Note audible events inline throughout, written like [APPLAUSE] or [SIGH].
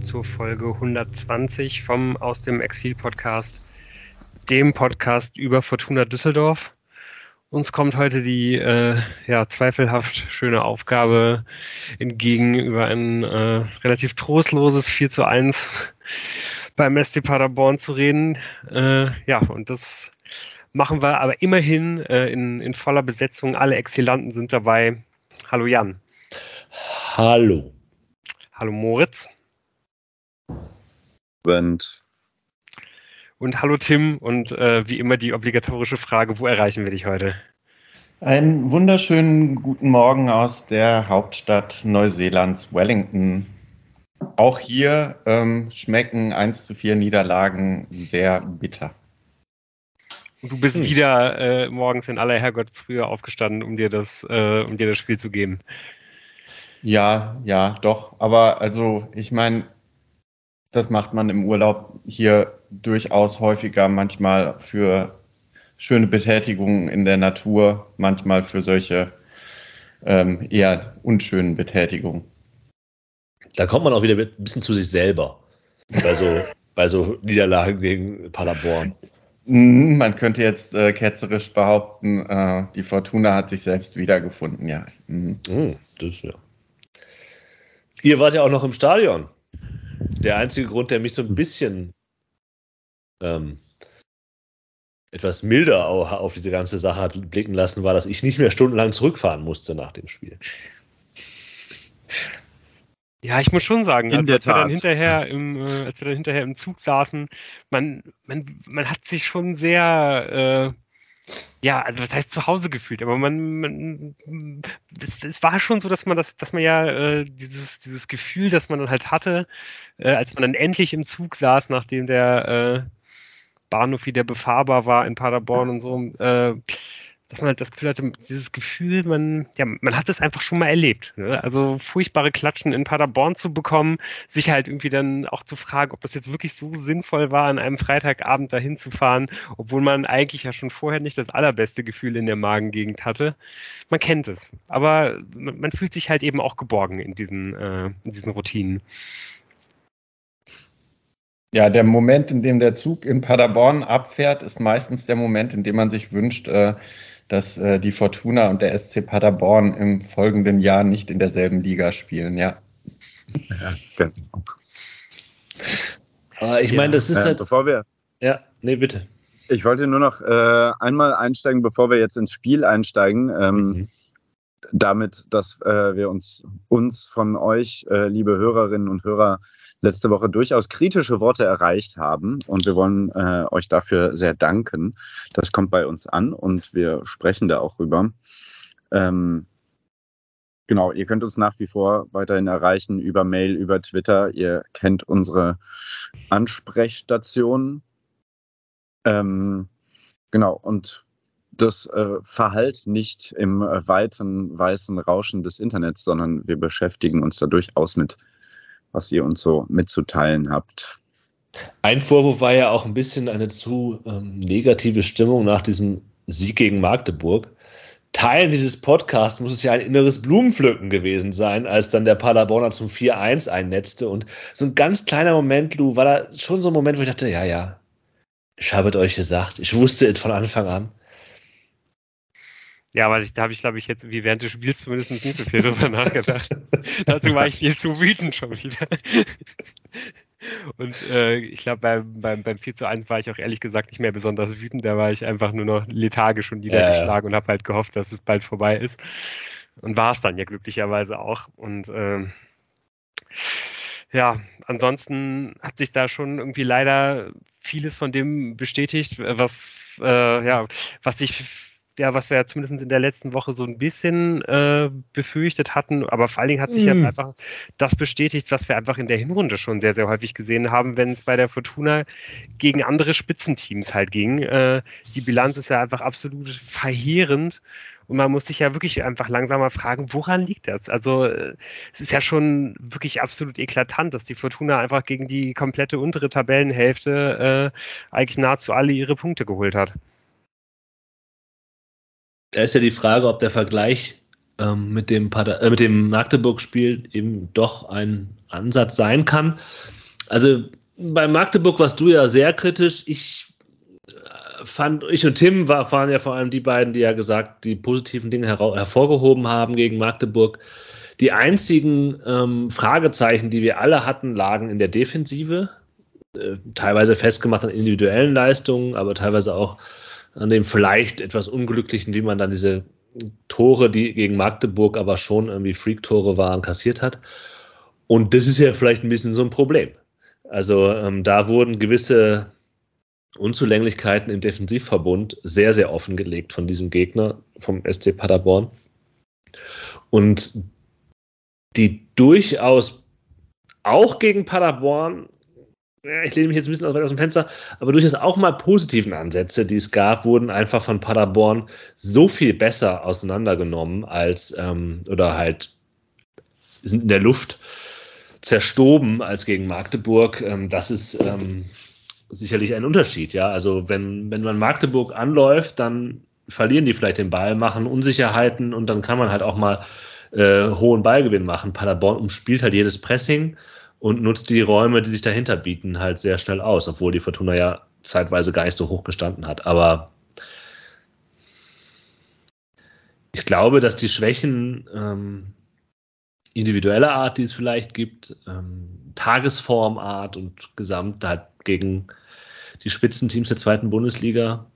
willkommen zur Folge 120 vom Aus dem Exil Podcast, dem Podcast über Fortuna Düsseldorf. Uns kommt heute die äh, ja, zweifelhaft schöne Aufgabe entgegen, über ein äh, relativ trostloses 4 zu 1 beim SC Paderborn zu reden. Äh, ja, und das machen wir aber immerhin äh, in, in voller Besetzung. Alle Exilanten sind dabei. Hallo Jan. Hallo. Hallo Moritz. Und, und hallo Tim und äh, wie immer die obligatorische Frage, wo erreichen wir dich heute? Einen wunderschönen guten Morgen aus der Hauptstadt Neuseelands, Wellington. Auch hier ähm, schmecken 1 zu 4 Niederlagen sehr bitter. Und du bist hm. wieder äh, morgens in aller Herrgottsfrühe aufgestanden, um dir das, äh, um dir das Spiel zu geben. Ja, ja, doch. Aber also, ich meine, das macht man im Urlaub hier durchaus häufiger, manchmal für schöne Betätigungen in der Natur, manchmal für solche ähm, eher unschönen Betätigungen. Da kommt man auch wieder ein bisschen zu sich selber. Bei so, [LAUGHS] bei so Niederlagen gegen Paderborn. Mhm, man könnte jetzt äh, ketzerisch behaupten, äh, die Fortuna hat sich selbst wiedergefunden, ja. Mhm. Oh, das ja. Ihr wart ja auch noch im Stadion. Der einzige Grund, der mich so ein bisschen ähm, etwas milder auf diese ganze Sache hat blicken lassen, war, dass ich nicht mehr stundenlang zurückfahren musste nach dem Spiel. Ja, ich muss schon sagen, als, als wir dann hinterher im, äh, als wir dann hinterher im Zug saßen, man, man, man hat sich schon sehr äh, ja, also das heißt zu Hause gefühlt, aber man, man es, es, war schon so, dass man das, dass man ja äh, dieses, dieses Gefühl, das man dann halt hatte, äh, als man dann endlich im Zug saß, nachdem der äh, Bahnhof wieder befahrbar war in Paderborn und so, äh, dass man halt das Gefühl hatte, dieses Gefühl, man, ja, man hat es einfach schon mal erlebt. Ne? Also furchtbare Klatschen in Paderborn zu bekommen, sich halt irgendwie dann auch zu fragen, ob das jetzt wirklich so sinnvoll war, an einem Freitagabend dahin zu fahren, obwohl man eigentlich ja schon vorher nicht das allerbeste Gefühl in der Magengegend hatte. Man kennt es. Aber man, man fühlt sich halt eben auch geborgen in diesen, äh, in diesen Routinen. Ja, der Moment, in dem der Zug in Paderborn abfährt, ist meistens der Moment, in dem man sich wünscht, äh, dass äh, die Fortuna und der SC Paderborn im folgenden Jahr nicht in derselben Liga spielen, ja. Ja, genau. Aber ich meine, das ist äh, halt. Bevor wir. Ja, nee, bitte. Ich wollte nur noch äh, einmal einsteigen, bevor wir jetzt ins Spiel einsteigen. Ähm, mhm. Damit, dass äh, wir uns, uns von euch, äh, liebe Hörerinnen und Hörer, letzte Woche durchaus kritische Worte erreicht haben und wir wollen äh, euch dafür sehr danken. Das kommt bei uns an und wir sprechen da auch rüber. Ähm, genau, ihr könnt uns nach wie vor weiterhin erreichen über Mail, über Twitter. Ihr kennt unsere Ansprechstation. Ähm, genau, und das äh, verhallt nicht im weiten weißen Rauschen des Internets, sondern wir beschäftigen uns da durchaus mit was ihr uns so mitzuteilen habt. Ein Vorwurf war ja auch ein bisschen eine zu ähm, negative Stimmung nach diesem Sieg gegen Magdeburg. Teil dieses Podcasts muss es ja ein inneres Blumenpflücken gewesen sein, als dann der Paderborner zum 4-1 einnetzte. Und so ein ganz kleiner Moment, Lou, war da schon so ein Moment, wo ich dachte, ja, ja, ich habe es euch gesagt. Ich wusste es von Anfang an. Ja, aber ich, da habe ich, glaube ich, jetzt wie während des Spiels zumindest nicht so viel drüber nachgedacht. [LAUGHS] Dazu war ich viel zu wütend schon wieder. Und äh, ich glaube, beim, beim, beim 4 zu 1 war ich auch ehrlich gesagt nicht mehr besonders wütend. Da war ich einfach nur noch lethargisch und niedergeschlagen äh. und habe halt gehofft, dass es bald vorbei ist. Und war es dann ja glücklicherweise auch. Und ähm, ja, ansonsten hat sich da schon irgendwie leider vieles von dem bestätigt, was, äh, ja, was ich ja, was wir ja zumindest in der letzten Woche so ein bisschen äh, befürchtet hatten, aber vor allen Dingen hat sich mm. ja einfach das bestätigt, was wir einfach in der Hinrunde schon sehr, sehr häufig gesehen haben, wenn es bei der Fortuna gegen andere Spitzenteams halt ging. Äh, die Bilanz ist ja einfach absolut verheerend. Und man muss sich ja wirklich einfach langsam mal fragen, woran liegt das? Also äh, es ist ja schon wirklich absolut eklatant, dass die Fortuna einfach gegen die komplette untere Tabellenhälfte äh, eigentlich nahezu alle ihre Punkte geholt hat. Da ist ja die Frage, ob der Vergleich ähm, mit, dem äh, dem Magdeburg-Spiel eben doch ein Ansatz sein kann. Also bei Magdeburg warst du ja sehr kritisch. Ich äh, fand, ich und Tim war, waren ja vor allem die beiden, die ja gesagt, die positiven Dinge her hervorgehoben haben gegen Magdeburg. Die einzigen ähm, Fragezeichen, die wir alle hatten, lagen in der Defensive. Äh, teilweise festgemacht an individuellen Leistungen, aber teilweise auch an dem vielleicht etwas unglücklichen, wie man dann diese Tore, die gegen Magdeburg aber schon irgendwie Freak-Tore waren, kassiert hat. Und das ist ja vielleicht ein bisschen so ein Problem. Also ähm, da wurden gewisse Unzulänglichkeiten im Defensivverbund sehr, sehr offengelegt von diesem Gegner, vom SC Paderborn. Und die durchaus auch gegen Paderborn, ich lehne mich jetzt ein bisschen aus dem Fenster, aber durchaus auch mal positiven Ansätze, die es gab, wurden einfach von Paderborn so viel besser auseinandergenommen als ähm, oder halt sind in der Luft zerstoben als gegen Magdeburg. Ähm, das ist ähm, sicherlich ein Unterschied, ja. Also wenn, wenn man Magdeburg anläuft, dann verlieren die vielleicht den Ball, machen Unsicherheiten und dann kann man halt auch mal äh, hohen Ballgewinn machen. Paderborn umspielt halt jedes Pressing und nutzt die Räume, die sich dahinter bieten, halt sehr schnell aus, obwohl die Fortuna ja zeitweise gar nicht so hoch gestanden hat. Aber ich glaube, dass die Schwächen ähm, individueller Art, die es vielleicht gibt, ähm, Tagesformart und gesamt halt gegen die Spitzenteams der zweiten Bundesliga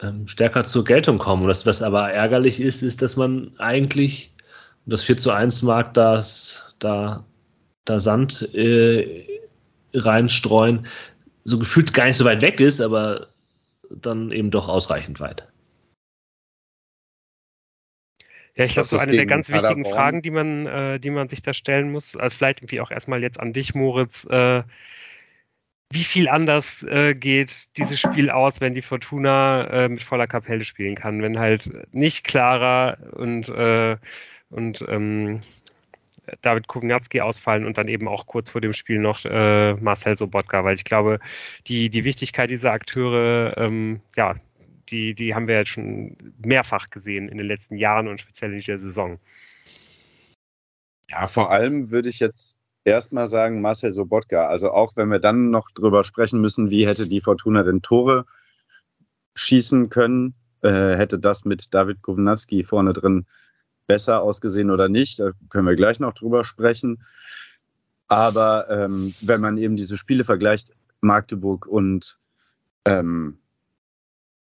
ähm, stärker zur Geltung kommen. Und das, was aber ärgerlich ist, ist, dass man eigentlich, das 4 zu 1 mag das, da, da Sand äh, reinstreuen, so gefühlt gar nicht so weit weg ist, aber dann eben doch ausreichend weit. Ja, ich glaube, so eine der ganz wichtigen Paderborn. Fragen, die man, äh, die man sich da stellen muss, also vielleicht irgendwie auch erstmal jetzt an dich, Moritz, äh, wie viel anders äh, geht dieses Spiel aus, wenn die Fortuna äh, mit voller Kapelle spielen kann, wenn halt nicht Clara und, äh, und ähm, David Kowinatski ausfallen und dann eben auch kurz vor dem Spiel noch äh, Marcel Sobotka, weil ich glaube, die, die Wichtigkeit dieser Akteure, ähm, ja, die, die haben wir jetzt schon mehrfach gesehen in den letzten Jahren und speziell in dieser Saison. Ja, vor allem würde ich jetzt erstmal sagen Marcel Sobotka. Also auch wenn wir dann noch drüber sprechen müssen, wie hätte die Fortuna denn Tore schießen können, äh, hätte das mit David Kownatski vorne drin besser ausgesehen oder nicht. Da können wir gleich noch drüber sprechen. Aber ähm, wenn man eben diese Spiele vergleicht, Magdeburg und ähm,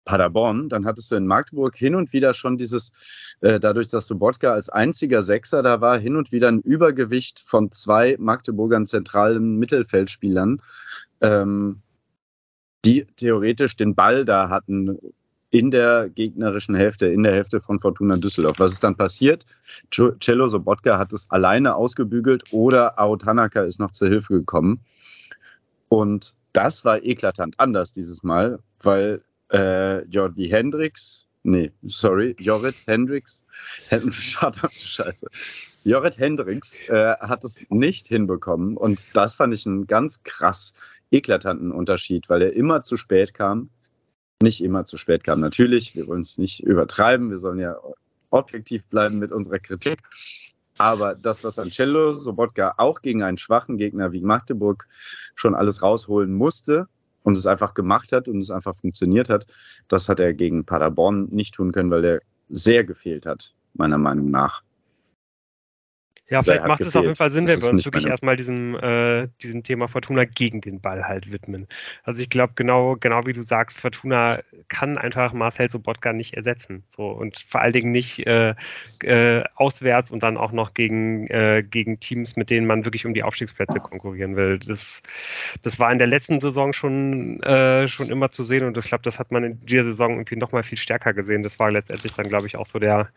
Paderborn, dann hattest du in Magdeburg hin und wieder schon dieses, äh, dadurch, dass Sobotka als einziger Sechser da war, hin und wieder ein Übergewicht von zwei Magdeburgern zentralen Mittelfeldspielern, ähm, die theoretisch den Ball da hatten in der gegnerischen Hälfte, in der Hälfte von Fortuna Düsseldorf. Was ist dann passiert? Cello Sobotka hat es alleine ausgebügelt oder Ao Tanaka ist noch zur Hilfe gekommen. Und das war eklatant anders dieses Mal, weil äh, Jordi Hendricks, nee, sorry, Jorrit Hendricks, [LAUGHS] verdammte Scheiße. Jorrit Hendricks äh, hat es nicht hinbekommen und das fand ich einen ganz krass eklatanten Unterschied, weil er immer zu spät kam. Nicht immer zu spät kam, natürlich. Wir wollen es nicht übertreiben. Wir sollen ja objektiv bleiben mit unserer Kritik. Aber das, was Ancello Sobotka auch gegen einen schwachen Gegner wie Magdeburg schon alles rausholen musste, und es einfach gemacht hat und es einfach funktioniert hat. Das hat er gegen Paderborn nicht tun können, weil er sehr gefehlt hat, meiner Meinung nach. Ja, vielleicht macht gefehlt. es auf jeden Fall Sinn, wenn wir uns wirklich erstmal diesem, äh, diesem Thema Fortuna gegen den Ball halt widmen. Also ich glaube, genau, genau wie du sagst, Fortuna kann einfach Marcel Sobotka nicht ersetzen. So und vor allen Dingen nicht äh, äh, auswärts und dann auch noch gegen, äh, gegen Teams, mit denen man wirklich um die Aufstiegsplätze konkurrieren will. Das, das war in der letzten Saison schon, äh, schon immer zu sehen und ich glaube, das hat man in dieser Saison irgendwie nochmal viel stärker gesehen. Das war letztendlich dann, glaube ich, auch so der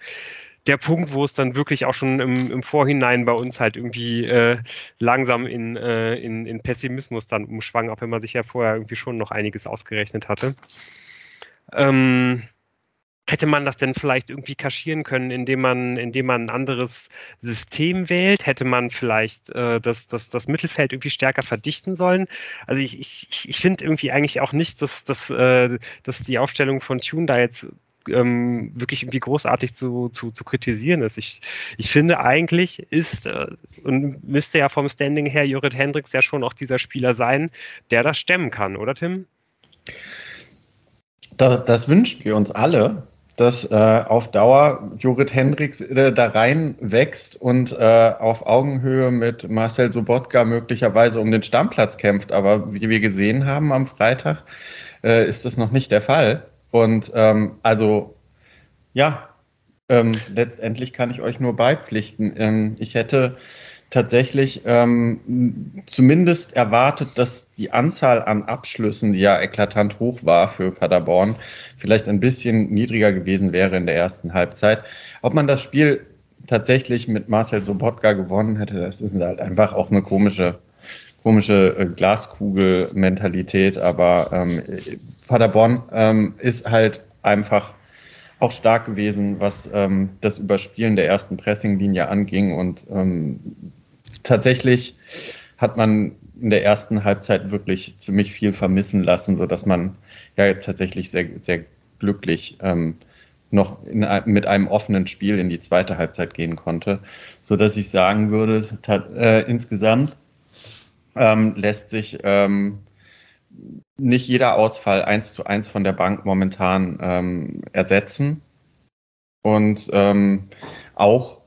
der Punkt, wo es dann wirklich auch schon im, im Vorhinein bei uns halt irgendwie äh, langsam in, äh, in, in Pessimismus dann umschwang, auch wenn man sich ja vorher irgendwie schon noch einiges ausgerechnet hatte. Ähm, hätte man das denn vielleicht irgendwie kaschieren können, indem man, indem man ein anderes System wählt? Hätte man vielleicht äh, das, das, das Mittelfeld irgendwie stärker verdichten sollen? Also ich, ich, ich finde irgendwie eigentlich auch nicht, dass, dass, äh, dass die Aufstellung von Tune da jetzt ähm, wirklich irgendwie großartig zu, zu, zu kritisieren ist. Ich, ich finde eigentlich ist äh, und müsste ja vom Standing her Jurid Hendricks ja schon auch dieser Spieler sein, der das stemmen kann, oder Tim? Das, das wünschen wir uns alle, dass äh, auf Dauer Jurid Hendricks äh, da rein wächst und äh, auf Augenhöhe mit Marcel Sobotka möglicherweise um den Stammplatz kämpft. Aber wie wir gesehen haben am Freitag, äh, ist das noch nicht der Fall. Und ähm, also ja, ähm, letztendlich kann ich euch nur beipflichten. Ähm, ich hätte tatsächlich ähm, zumindest erwartet, dass die Anzahl an Abschlüssen, die ja eklatant hoch war für Paderborn, vielleicht ein bisschen niedriger gewesen wäre in der ersten Halbzeit. Ob man das Spiel tatsächlich mit Marcel Sobotka gewonnen hätte, das ist halt einfach auch eine komische, komische äh, Glaskugel-Mentalität. Aber ähm, Paderborn ähm, ist halt einfach auch stark gewesen, was ähm, das Überspielen der ersten Pressinglinie anging und ähm, tatsächlich hat man in der ersten Halbzeit wirklich ziemlich viel vermissen lassen, sodass man ja jetzt tatsächlich sehr, sehr glücklich ähm, noch in, mit einem offenen Spiel in die zweite Halbzeit gehen konnte, sodass ich sagen würde, äh, insgesamt ähm, lässt sich ähm, nicht jeder Ausfall eins zu eins von der Bank momentan ähm, ersetzen. Und ähm, auch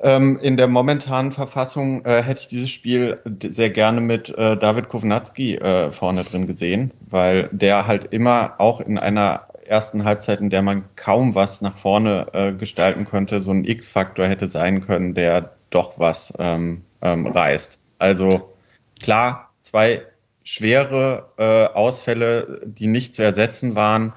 ähm, in der momentanen Verfassung äh, hätte ich dieses Spiel sehr gerne mit äh, David Kovnatski äh, vorne drin gesehen, weil der halt immer auch in einer ersten Halbzeit, in der man kaum was nach vorne äh, gestalten könnte, so ein X-Faktor hätte sein können, der doch was ähm, ähm, reißt. Also klar, zwei schwere äh, Ausfälle, die nicht zu ersetzen waren,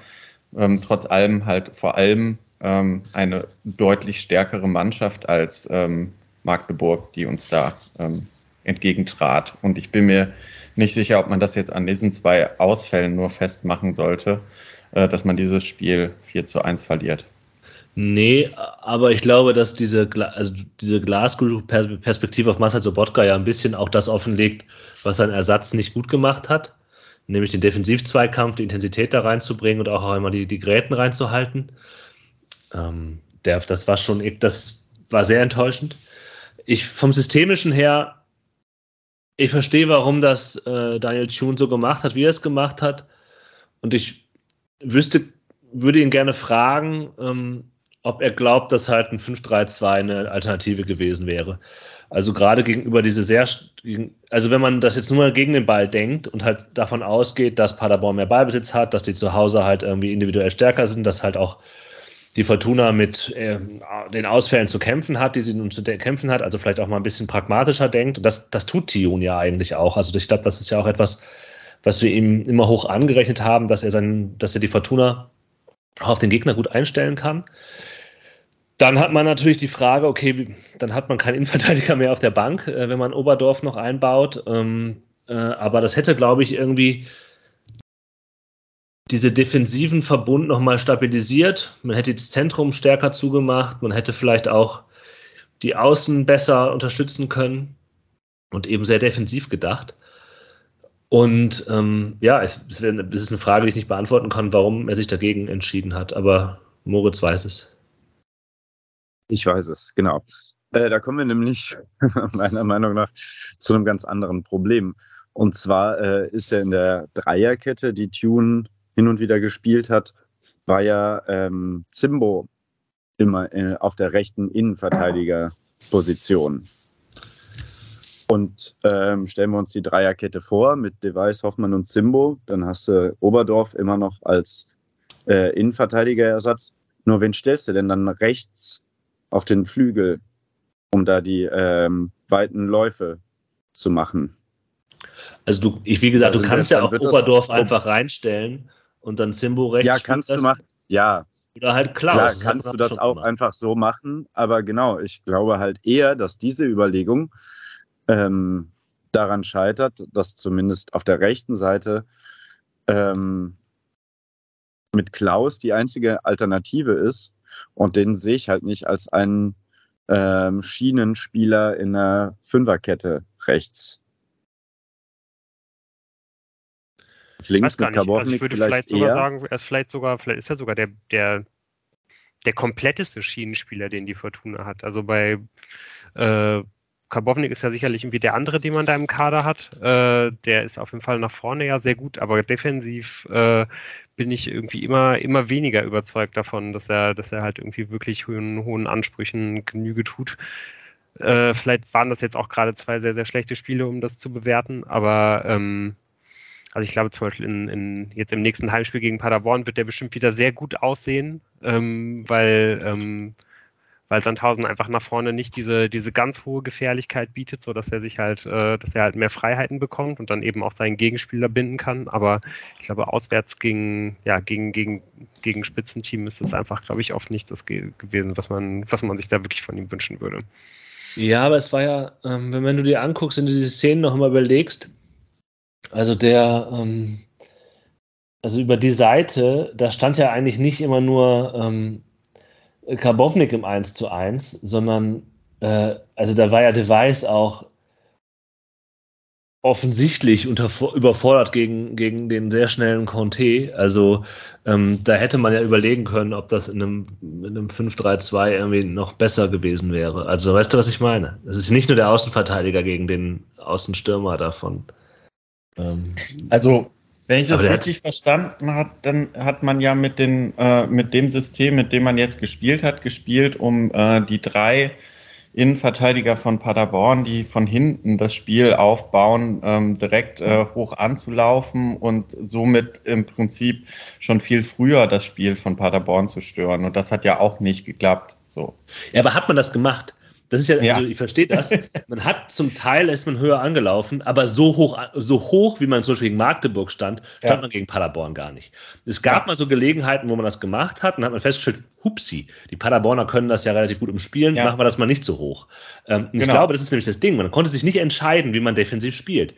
ähm, trotz allem halt vor allem ähm, eine deutlich stärkere Mannschaft als ähm, Magdeburg, die uns da ähm, entgegentrat. Und ich bin mir nicht sicher, ob man das jetzt an diesen zwei Ausfällen nur festmachen sollte, äh, dass man dieses Spiel 4 zu 1 verliert. Nee, aber ich glaube, dass diese, also diese Glaskugel-Perspektive auf Marcel Sobotka ja ein bisschen auch das offenlegt, was sein Ersatz nicht gut gemacht hat, nämlich den Defensivzweikampf, die Intensität da reinzubringen und auch einmal die, die Gräten reinzuhalten. Ähm, der, das war schon, das war sehr enttäuschend. Ich vom Systemischen her, ich verstehe, warum das äh, Daniel Thune so gemacht hat, wie er es gemacht hat. Und ich wüsste, würde ihn gerne fragen, ähm, ob er glaubt, dass halt ein 5-3-2 eine Alternative gewesen wäre. Also gerade gegenüber diese sehr, also wenn man das jetzt nur mal gegen den Ball denkt und halt davon ausgeht, dass Paderborn mehr Ballbesitz hat, dass die zu Hause halt irgendwie individuell stärker sind, dass halt auch die Fortuna mit äh, den Ausfällen zu kämpfen hat, die sie nun zu kämpfen hat, also vielleicht auch mal ein bisschen pragmatischer denkt. Und das, das tut Tiun ja eigentlich auch. Also ich glaube, das ist ja auch etwas, was wir ihm immer hoch angerechnet haben, dass er sein, dass er die Fortuna auf den Gegner gut einstellen kann. Dann hat man natürlich die Frage, okay, dann hat man keinen Innenverteidiger mehr auf der Bank, äh, wenn man Oberdorf noch einbaut. Ähm, äh, aber das hätte, glaube ich, irgendwie diese defensiven Verbund nochmal stabilisiert. Man hätte das Zentrum stärker zugemacht. Man hätte vielleicht auch die Außen besser unterstützen können und eben sehr defensiv gedacht. Und ähm, ja, es, es, ist eine Frage, die ich nicht beantworten kann, warum er sich dagegen entschieden hat. Aber Moritz weiß es. Ich weiß es, genau. Äh, da kommen wir nämlich [LAUGHS] meiner Meinung nach zu einem ganz anderen Problem. Und zwar äh, ist ja in der Dreierkette, die Tune hin und wieder gespielt hat, war ja ähm, Zimbo immer äh, auf der rechten Innenverteidigerposition. Und ähm, stellen wir uns die Dreierkette vor mit Device, Hoffmann und Zimbo, dann hast du Oberdorf immer noch als äh, Innenverteidigerersatz. Nur wen stellst du denn dann rechts auf den Flügel, um da die ähm, weiten Läufe zu machen? Also du, ich, wie gesagt, also du kannst ja auch Oberdorf einfach reinstellen und dann Simbo rechts. Ja, kannst du machen. Ja. Oder halt Klaus. Klar, kannst du das auch gemacht. einfach so machen. Aber genau, ich glaube halt eher, dass diese Überlegung ähm, daran scheitert, dass zumindest auf der rechten Seite ähm, mit Klaus die einzige Alternative ist. Und den sehe ich halt nicht als einen ähm, Schienenspieler in der Fünferkette rechts. links mit Karbovnik also ich würde vielleicht, vielleicht sogar eher. sagen, er ist vielleicht sogar, vielleicht ist er sogar der, der, der kompletteste Schienenspieler, den die Fortuna hat. Also bei äh, Karbovnik ist ja sicherlich irgendwie der andere, den man da im Kader hat. Äh, der ist auf jeden Fall nach vorne ja sehr gut, aber defensiv äh, bin ich irgendwie immer, immer weniger überzeugt davon, dass er, dass er halt irgendwie wirklich hohen, hohen Ansprüchen Genüge tut. Äh, vielleicht waren das jetzt auch gerade zwei sehr, sehr schlechte Spiele, um das zu bewerten, aber ähm, also ich glaube zum Beispiel in, in, jetzt im nächsten Heimspiel gegen Paderborn wird der bestimmt wieder sehr gut aussehen, ähm, weil ähm, weil Sandhausen einfach nach vorne nicht diese, diese ganz hohe Gefährlichkeit bietet, sodass er sich halt, äh, dass er halt mehr Freiheiten bekommt und dann eben auch seinen Gegenspieler binden kann. Aber ich glaube, auswärts gegen, ja, gegen, gegen, gegen Spitzenteam ist das einfach, glaube ich, oft nicht das ge gewesen, was man, was man sich da wirklich von ihm wünschen würde. Ja, aber es war ja, ähm, wenn, du dir anguckst, du diese Szenen noch mal überlegst, also der, ähm, also über die Seite, da stand ja eigentlich nicht immer nur ähm, Karbovnik im 1 zu 1, sondern äh, also da war ja Device auch offensichtlich unter, überfordert gegen, gegen den sehr schnellen Conte. Also ähm, da hätte man ja überlegen können, ob das in einem, in einem 5-3-2 irgendwie noch besser gewesen wäre. Also weißt du, was ich meine? Es ist nicht nur der Außenverteidiger gegen den Außenstürmer davon. Ähm, also wenn ich das richtig hat, verstanden habe, dann hat man ja mit, den, äh, mit dem System, mit dem man jetzt gespielt hat, gespielt, um äh, die drei Innenverteidiger von Paderborn, die von hinten das Spiel aufbauen, ähm, direkt äh, hoch anzulaufen und somit im Prinzip schon viel früher das Spiel von Paderborn zu stören. Und das hat ja auch nicht geklappt. So. Ja, aber hat man das gemacht? Das ist ja, ja. Also ich verstehe das. [LAUGHS] Man hat zum Teil ist man höher angelaufen, aber so hoch, so hoch, wie man zum Beispiel gegen Magdeburg stand, stand ja. man gegen Paderborn gar nicht. Es gab ja. mal so Gelegenheiten, wo man das gemacht hat, und hat man festgestellt, hupsi, die Paderborner können das ja relativ gut umspielen, machen wir das mal nicht so hoch. Ähm, genau. Ich glaube, das ist nämlich das Ding. Man konnte sich nicht entscheiden, wie man defensiv spielt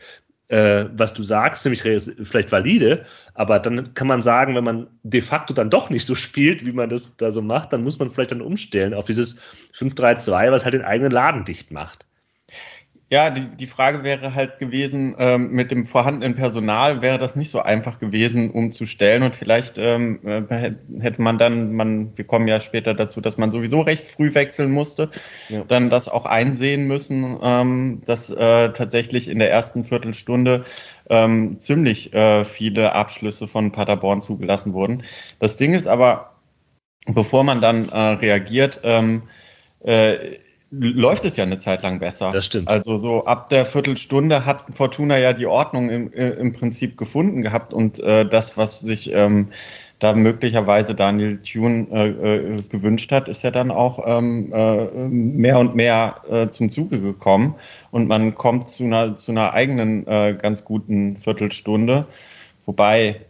äh, was du sagst, nämlich vielleicht valide, aber dann kann man sagen, wenn man de facto dann doch nicht so spielt, wie man das da so macht, dann muss man vielleicht dann umstellen auf dieses 5-3-2, was halt den eigenen Laden dicht macht. Ja, die, die Frage wäre halt gewesen, ähm, mit dem vorhandenen Personal wäre das nicht so einfach gewesen, umzustellen. Und vielleicht ähm, äh, hätte man dann, man, wir kommen ja später dazu, dass man sowieso recht früh wechseln musste, ja. dann das auch einsehen müssen, ähm, dass äh, tatsächlich in der ersten Viertelstunde ähm, ziemlich äh, viele Abschlüsse von Paderborn zugelassen wurden. Das Ding ist aber, bevor man dann äh, reagiert, ähm, äh, läuft es ja eine Zeit lang besser. Das stimmt. Also so ab der Viertelstunde hat Fortuna ja die Ordnung im, äh, im Prinzip gefunden gehabt und äh, das, was sich ähm, da möglicherweise Daniel Thune äh, äh, gewünscht hat, ist ja dann auch ähm, äh, mehr und mehr äh, zum Zuge gekommen und man kommt zu einer, zu einer eigenen ganz guten Viertelstunde, wobei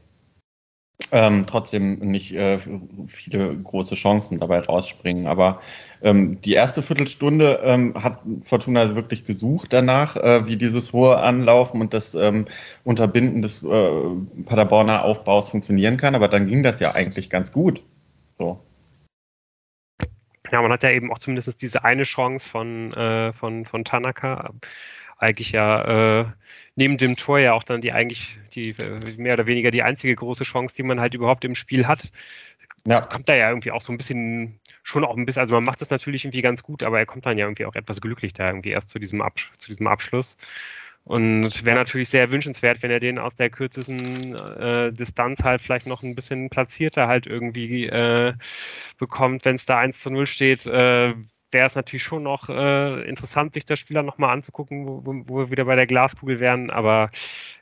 ähm, trotzdem nicht viele große Chancen dabei rausspringen. Aber ähm, die erste Viertelstunde ähm, hat Fortuna wirklich gesucht danach, äh, wie dieses hohe Anlaufen und das ähm, Unterbinden des äh, Paderborner Aufbaus funktionieren kann. Aber dann ging das ja eigentlich ganz gut. So. Ja, man hat ja eben auch zumindest diese eine Chance von, äh, von, von Tanaka eigentlich ja äh, neben dem Tor ja auch dann die eigentlich die äh, mehr oder weniger die einzige große Chance, die man halt überhaupt im Spiel hat. Ja. Kommt da ja irgendwie auch so ein bisschen schon auch ein bisschen, also man macht das natürlich irgendwie ganz gut, aber er kommt dann ja irgendwie auch etwas glücklich da irgendwie erst zu diesem, Ab, zu diesem Abschluss. Und wäre natürlich sehr wünschenswert, wenn er den aus der kürzesten äh, Distanz halt vielleicht noch ein bisschen platzierter halt irgendwie äh, bekommt, wenn es da 1 zu 0 steht. Äh, wäre es natürlich schon noch äh, interessant, sich das Spieler nochmal anzugucken, wo, wo, wir wieder bei der Glaskugel wären. Aber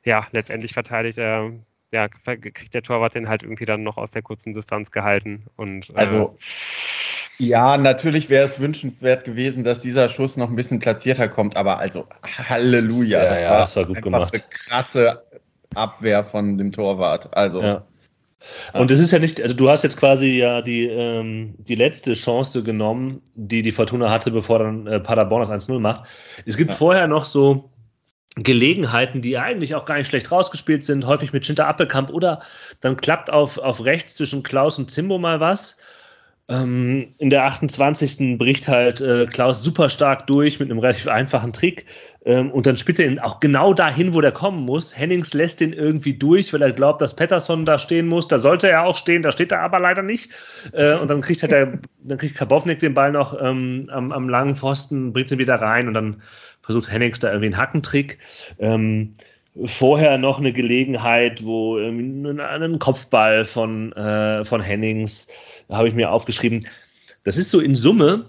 ja, letztendlich verteidigt er ja, kriegt der Torwart den halt irgendwie dann noch aus der kurzen Distanz gehalten. Und, äh, also, ja, natürlich wäre es wünschenswert gewesen, dass dieser Schuss noch ein bisschen platzierter kommt, aber also, Halleluja. Ja, das, ja, war, das war gut gemacht. Eine krasse Abwehr von dem Torwart. Also. Ja. Und es ist ja nicht, also du hast jetzt quasi ja die, ähm, die letzte Chance genommen, die die Fortuna hatte, bevor dann äh, Paderborn das 1-0 macht. Es gibt ja. vorher noch so Gelegenheiten, die eigentlich auch gar nicht schlecht rausgespielt sind, häufig mit Schinter Appelkamp oder dann klappt auf, auf rechts zwischen Klaus und Zimbo mal was. Ähm, in der 28. bricht halt äh, Klaus super stark durch mit einem relativ einfachen Trick. Ähm, und dann spielt er ihn auch genau dahin, wo der kommen muss. Hennings lässt ihn irgendwie durch, weil er glaubt, dass Patterson da stehen muss. Da sollte er auch stehen, da steht er aber leider nicht. Äh, und dann kriegt halt der, [LAUGHS] dann kriegt Kabownik den Ball noch ähm, am, am, langen Pfosten, bringt ihn wieder rein und dann versucht Hennings da irgendwie einen Hackentrick. Ähm, vorher noch eine Gelegenheit, wo ähm, einen Kopfball von, äh, von Hennings habe ich mir aufgeschrieben. Das ist so in Summe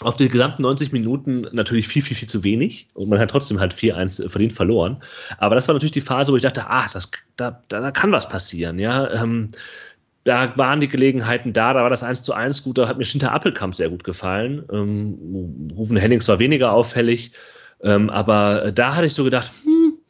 auf die gesamten 90 Minuten natürlich viel, viel, viel zu wenig. Und man hat trotzdem halt 4-1 verdient verloren. Aber das war natürlich die Phase, wo ich dachte, ah, das, da, da kann was passieren, ja. Ähm, da waren die Gelegenheiten da, da war das 1 zu 1 gut, da hat mir Schinter Appelkamp sehr gut gefallen. Ähm, Rufen Hennings war weniger auffällig, ähm, aber da hatte ich so gedacht,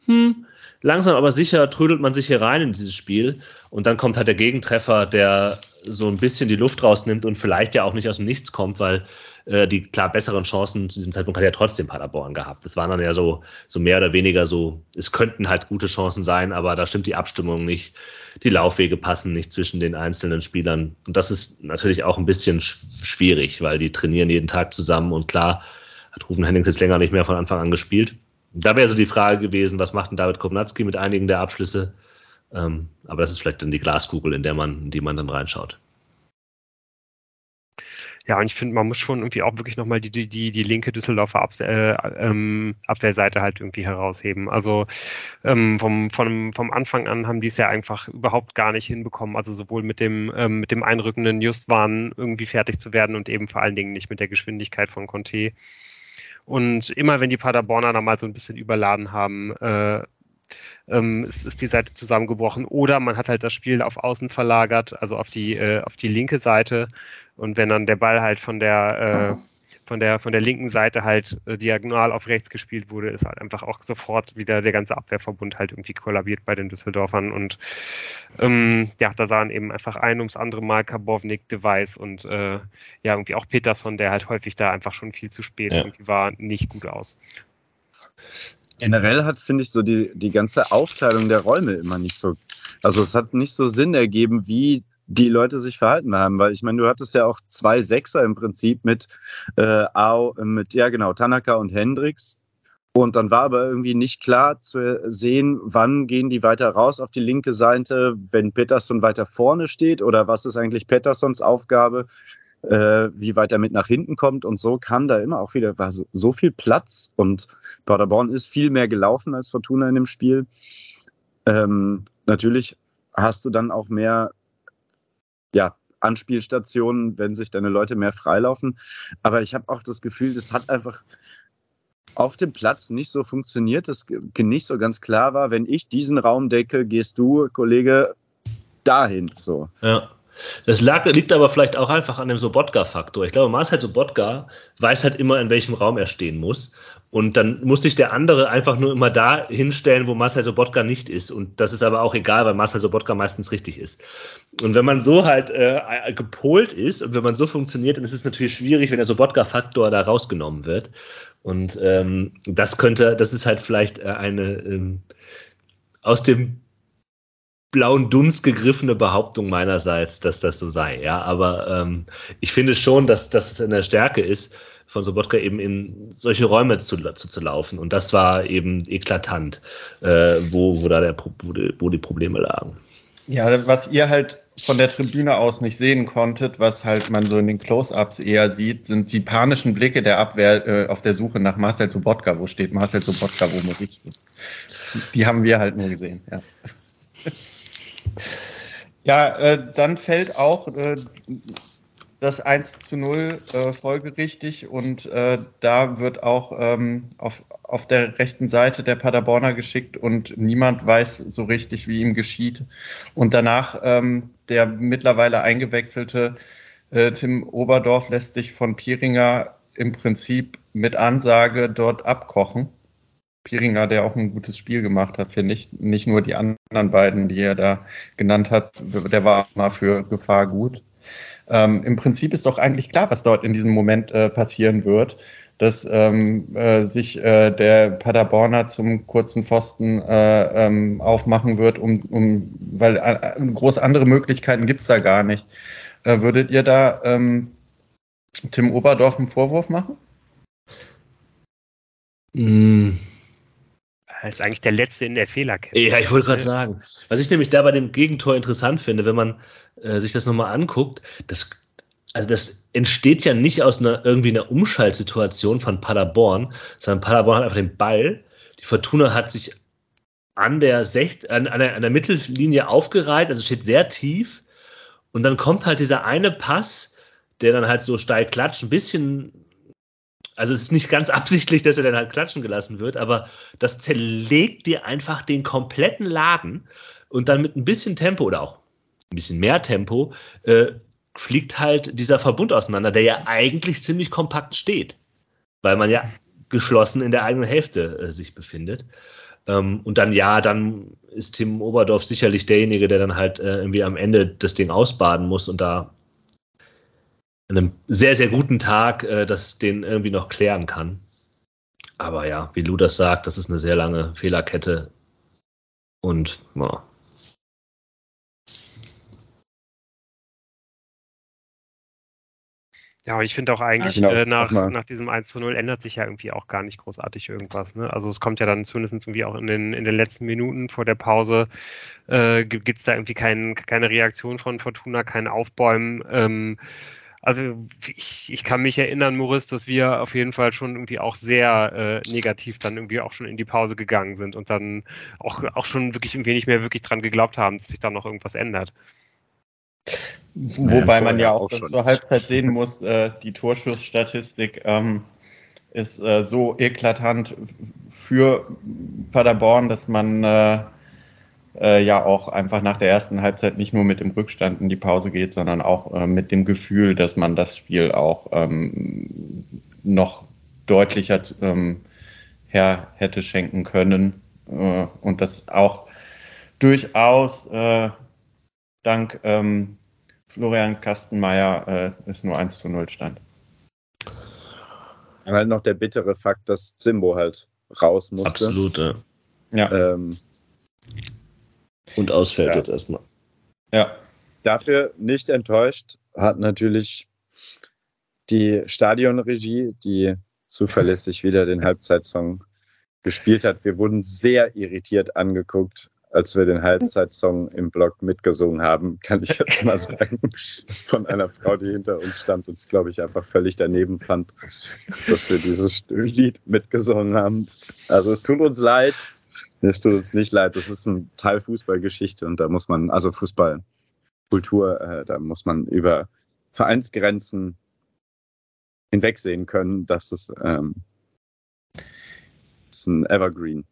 hm, langsam aber sicher trödelt man sich hier rein in dieses Spiel und dann kommt halt der Gegentreffer, der so ein bisschen die Luft rausnimmt und vielleicht ja auch nicht aus dem Nichts kommt, weil äh, die klar besseren Chancen zu diesem Zeitpunkt hat ja trotzdem Paderborn gehabt. Das waren dann ja so, so mehr oder weniger so, es könnten halt gute Chancen sein, aber da stimmt die Abstimmung nicht. Die Laufwege passen nicht zwischen den einzelnen Spielern. Und das ist natürlich auch ein bisschen schwierig, weil die trainieren jeden Tag zusammen und klar hat Rufen Hennings jetzt länger nicht mehr von Anfang an gespielt. Da wäre so die Frage gewesen, was macht denn David Kovnatski mit einigen der Abschlüsse? Ähm, aber das ist vielleicht dann die Glaskugel, in der man, in die man dann reinschaut. Ja, und ich finde, man muss schon irgendwie auch wirklich nochmal die, die, die, linke Düsseldorfer Ab äh, ähm, Abwehrseite halt irgendwie herausheben. Also ähm, vom, vom, vom Anfang an haben die es ja einfach überhaupt gar nicht hinbekommen. Also sowohl mit dem, ähm, mit dem einrückenden Justwan irgendwie fertig zu werden und eben vor allen Dingen nicht mit der Geschwindigkeit von Conte. Und immer wenn die Paderborner da mal so ein bisschen überladen haben, äh, ähm, ist, ist, die Seite zusammengebrochen. Oder man hat halt das Spiel auf Außen verlagert, also auf die, äh, auf die linke Seite. Und wenn dann der Ball halt von der, äh, von der, von der linken Seite halt äh, diagonal auf rechts gespielt wurde, ist halt einfach auch sofort wieder der ganze Abwehrverbund halt irgendwie kollabiert bei den Düsseldorfern. Und ähm, ja, da sahen eben einfach ein ums andere Mal Karbovnik, Device und äh, ja, irgendwie auch Peterson, der halt häufig da einfach schon viel zu spät ja. irgendwie war, nicht gut aus. Generell hat, finde ich, so die, die ganze Aufteilung der Räume immer nicht so. Also es hat nicht so Sinn ergeben, wie die Leute sich verhalten haben, weil ich meine, du hattest ja auch zwei Sechser im Prinzip mit äh, Ao, mit ja genau Tanaka und Hendricks und dann war aber irgendwie nicht klar zu sehen, wann gehen die weiter raus auf die linke Seite, wenn Peterson weiter vorne steht oder was ist eigentlich Petersons Aufgabe, äh, wie weit er mit nach hinten kommt. Und so kam da immer auch wieder war so, so viel Platz. Und Paderborn ist viel mehr gelaufen als Fortuna in dem Spiel. Ähm, natürlich hast du dann auch mehr ja, Anspielstationen, wenn sich deine Leute mehr freilaufen. Aber ich habe auch das Gefühl, das hat einfach auf dem Platz nicht so funktioniert, dass nicht so ganz klar war, wenn ich diesen Raum decke, gehst du, Kollege, dahin. So. Ja. Das lag, liegt aber vielleicht auch einfach an dem Sobotka-Faktor. Ich glaube, Marcel Sobotka weiß halt immer, in welchem Raum er stehen muss. Und dann muss sich der andere einfach nur immer da hinstellen, wo Marcel Sobotka nicht ist. Und das ist aber auch egal, weil Marcel Sobotka meistens richtig ist. Und wenn man so halt äh, gepolt ist und wenn man so funktioniert, dann ist es natürlich schwierig, wenn der Sobotka-Faktor da rausgenommen wird. Und ähm, das könnte, das ist halt vielleicht äh, eine ähm, aus dem blauen Dunst gegriffene Behauptung meinerseits, dass das so sei. Ja, aber ähm, ich finde schon, dass, dass es in der Stärke ist, von Sobotka eben in solche Räume zu, zu, zu laufen. Und das war eben eklatant, äh, wo, wo da der, wo die, wo die Probleme lagen. Ja, was ihr halt von der Tribüne aus nicht sehen konntet, was halt man so in den Close-Ups eher sieht, sind die panischen Blicke der Abwehr äh, auf der Suche nach Marcel Sobotka. Wo steht Marcel Sobotka, wo muss ich stehen? Die haben wir halt nur gesehen, ja. Ja, äh, dann fällt auch äh, das 1 zu 0 äh, folgerichtig und äh, da wird auch ähm, auf, auf der rechten Seite der Paderborner geschickt und niemand weiß so richtig, wie ihm geschieht. Und danach ähm, der mittlerweile eingewechselte äh, Tim Oberdorf lässt sich von Pieringer im Prinzip mit Ansage dort abkochen. Piringer, der auch ein gutes Spiel gemacht hat, finde ich. Nicht nur die anderen beiden, die er da genannt hat, der war mal für Gefahr gut. Ähm, Im Prinzip ist doch eigentlich klar, was dort in diesem Moment äh, passieren wird, dass ähm, äh, sich äh, der Paderborner zum kurzen Pfosten äh, ähm, aufmachen wird, um, um weil äh, groß andere Möglichkeiten gibt es da gar nicht. Äh, würdet ihr da ähm, Tim Oberdorf einen Vorwurf machen? Mm. Er ist eigentlich der Letzte in der Fehlerkette. Ja, ich wollte gerade sagen. Was ich nämlich da bei dem Gegentor interessant finde, wenn man äh, sich das nochmal anguckt, das, also das entsteht ja nicht aus einer irgendwie einer Umschaltsituation von Paderborn, sondern Paderborn hat einfach den Ball. Die Fortuna hat sich an der, Sech an, an, der, an der Mittellinie aufgereiht, also steht sehr tief. Und dann kommt halt dieser eine Pass, der dann halt so steil klatscht, ein bisschen also es ist nicht ganz [LAUGHS] absichtlich, dass er dann halt klatschen gelassen wird, aber das zerlegt dir einfach den kompletten Laden und dann mit ein bisschen Tempo oder auch ein bisschen mehr Tempo äh, fliegt halt dieser Verbund auseinander, der ja eigentlich ziemlich kompakt steht, weil man ja geschlossen in der eigenen Hälfte äh, sich befindet. Ähm, und dann ja, dann ist Tim Oberdorf sicherlich derjenige, der dann halt äh, irgendwie am Ende das Ding ausbaden muss und da einem sehr, sehr guten Tag äh, das den irgendwie noch klären kann. Aber ja, wie Lu das sagt, das ist eine sehr lange Fehlerkette. Und ja. Ja, aber ich finde auch eigentlich, genau, äh, nach, nach diesem 1 zu 0 ändert sich ja irgendwie auch gar nicht großartig irgendwas. Ne? Also es kommt ja dann zumindest irgendwie auch in den, in den letzten Minuten vor der Pause, äh, gibt es da irgendwie kein, keine Reaktion von Fortuna, kein Aufbäumen. Ähm, also ich, ich kann mich erinnern, Moritz, dass wir auf jeden Fall schon irgendwie auch sehr äh, negativ dann irgendwie auch schon in die Pause gegangen sind und dann auch, auch schon wirklich irgendwie nicht mehr wirklich dran geglaubt haben, dass sich da noch irgendwas ändert. Wobei man ja auch, auch zur Halbzeit sehen muss, äh, die Torschussstatistik ähm, ist äh, so eklatant für Paderborn, dass man äh, ja auch einfach nach der ersten Halbzeit nicht nur mit dem Rückstand in die Pause geht, sondern auch äh, mit dem Gefühl, dass man das Spiel auch ähm, noch deutlicher ähm, her hätte schenken können äh, und das auch durchaus äh, dank ähm, Florian Kastenmeier äh, es nur 1 zu 0 stand. Halt noch der bittere Fakt, dass Zimbo halt raus musste. Absolut, ja. ja. Ähm, und ausfällt ja. jetzt erstmal. Ja. Dafür nicht enttäuscht hat natürlich die Stadionregie, die zuverlässig wieder den Halbzeitsong gespielt hat. Wir wurden sehr irritiert angeguckt, als wir den Halbzeitsong im Blog mitgesungen haben, kann ich jetzt mal sagen, von einer Frau, die hinter uns stand und es, glaube ich, einfach völlig daneben fand, dass wir dieses Lied mitgesungen haben. Also es tut uns leid, es tut uns nicht leid, das ist ein Teil Fußballgeschichte und da muss man, also Fußballkultur, äh, da muss man über Vereinsgrenzen hinwegsehen können, dass das, ähm, ist ein Evergreen.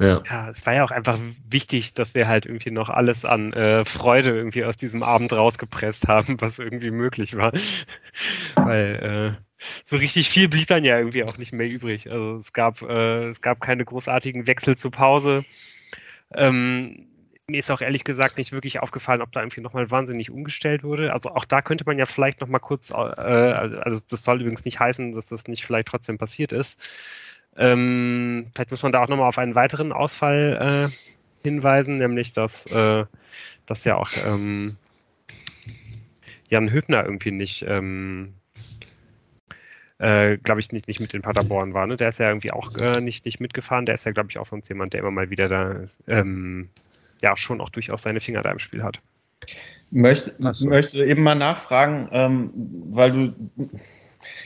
Ja. ja, es war ja auch einfach wichtig, dass wir halt irgendwie noch alles an äh, Freude irgendwie aus diesem Abend rausgepresst haben, was irgendwie möglich war. [LAUGHS] Weil äh, so richtig viel blieb dann ja irgendwie auch nicht mehr übrig. Also es gab, äh, es gab keine großartigen Wechsel zur Pause. Ähm, mir ist auch ehrlich gesagt nicht wirklich aufgefallen, ob da irgendwie nochmal wahnsinnig umgestellt wurde. Also auch da könnte man ja vielleicht nochmal kurz, äh, also das soll übrigens nicht heißen, dass das nicht vielleicht trotzdem passiert ist. Ähm, vielleicht muss man da auch nochmal auf einen weiteren Ausfall äh, hinweisen, nämlich dass, äh, dass ja auch ähm, Jan Hübner irgendwie nicht ähm, äh, glaube ich, nicht, nicht mit in Paderborn war. Ne? Der ist ja irgendwie auch äh, nicht, nicht mitgefahren. Der ist ja, glaube ich, auch sonst jemand, der immer mal wieder da ähm, ja schon auch durchaus seine Finger da im Spiel hat. Möchte, so. möchte eben mal nachfragen, ähm, weil du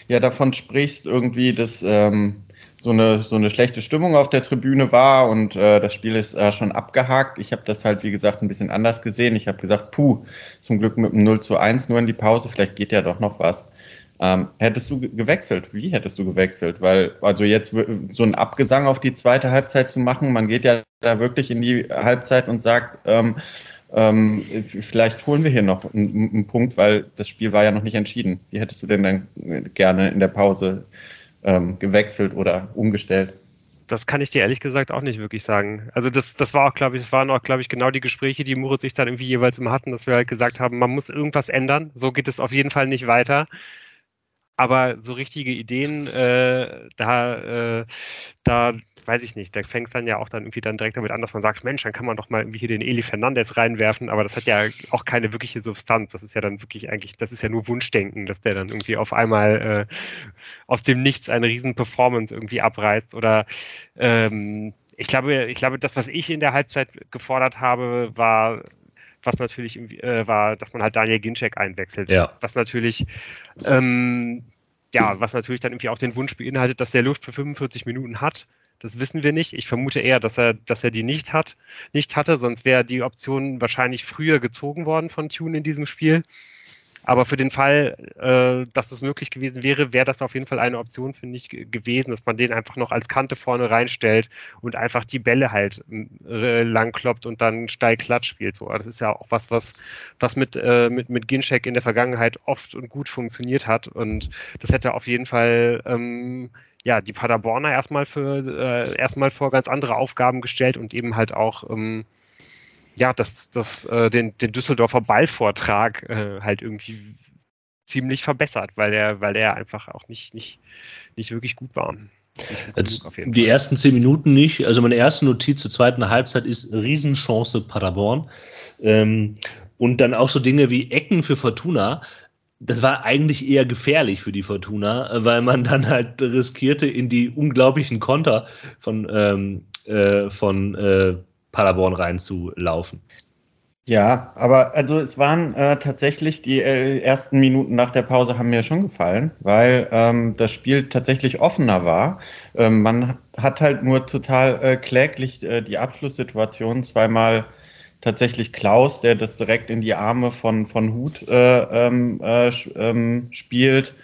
ja davon sprichst, irgendwie, dass ähm, so, eine, so eine schlechte Stimmung auf der Tribüne war und äh, das Spiel ist äh, schon abgehakt. Ich habe das halt, wie gesagt, ein bisschen anders gesehen. Ich habe gesagt, puh, zum Glück mit einem 0 zu 1 nur in die Pause, vielleicht geht ja doch noch was. Ähm, hättest du gewechselt? Wie hättest du gewechselt? Weil, also jetzt so ein Abgesang auf die zweite Halbzeit zu machen, man geht ja da wirklich in die Halbzeit und sagt, ähm, ähm, vielleicht holen wir hier noch einen, einen, Punkt, weil das Spiel war ja noch nicht entschieden. Wie hättest du denn dann gerne in der Pause ähm, gewechselt oder umgestellt? Das kann ich dir ehrlich gesagt auch nicht wirklich sagen. Also das, das war auch, glaube ich, das waren auch, glaube ich, genau die Gespräche, die Murat sich dann irgendwie jeweils immer hatten, dass wir halt gesagt haben, man muss irgendwas ändern. So geht es auf jeden Fall nicht weiter aber so richtige Ideen, äh, da, äh, da weiß ich nicht, der fängt dann ja auch dann irgendwie dann direkt damit an, dass man sagt, Mensch, dann kann man doch mal irgendwie hier den Eli Fernandez reinwerfen, aber das hat ja auch keine wirkliche Substanz. Das ist ja dann wirklich eigentlich, das ist ja nur Wunschdenken, dass der dann irgendwie auf einmal äh, aus dem Nichts eine riesen Performance irgendwie abreißt oder ähm, ich glaube, ich glaube, das, was ich in der Halbzeit gefordert habe, war was natürlich äh, war, dass man halt Daniel Ginczek einwechselt. Ja. Was natürlich ähm, ja, was natürlich dann irgendwie auch den Wunsch beinhaltet, dass der Luft für 45 Minuten hat. Das wissen wir nicht. Ich vermute eher, dass er, dass er die nicht hat, nicht hatte, sonst wäre die Option wahrscheinlich früher gezogen worden von Tune in diesem Spiel. Aber für den Fall, äh, dass es möglich gewesen wäre, wäre das auf jeden Fall eine Option, finde ich, gewesen, dass man den einfach noch als Kante vorne reinstellt und einfach die Bälle halt äh, langkloppt und dann steil glatt spielt. So, das ist ja auch was, was, was mit, äh, mit, mit Ginchek in der Vergangenheit oft und gut funktioniert hat. Und das hätte auf jeden Fall ähm, ja, die Paderborner erstmal für äh, erstmal vor ganz andere Aufgaben gestellt und eben halt auch ähm, ja, das, das, äh, den, den Düsseldorfer Ballvortrag äh, halt irgendwie ziemlich verbessert, weil er, weil er einfach auch nicht, nicht, nicht wirklich gut war. Jetzt, die Fall. ersten zehn Minuten nicht. Also meine erste Notiz zur zweiten Halbzeit ist Riesenchance Paderborn. Ähm, und dann auch so Dinge wie Ecken für Fortuna. Das war eigentlich eher gefährlich für die Fortuna, weil man dann halt riskierte, in die unglaublichen Konter von, ähm, äh, von äh, Paderborn reinzulaufen. Ja, aber also es waren äh, tatsächlich die äh, ersten Minuten nach der Pause haben mir schon gefallen, weil ähm, das Spiel tatsächlich offener war. Ähm, man hat halt nur total äh, kläglich äh, die Abschlusssituation zweimal tatsächlich Klaus, der das direkt in die Arme von, von Hut äh, ähm, äh, ähm, spielt.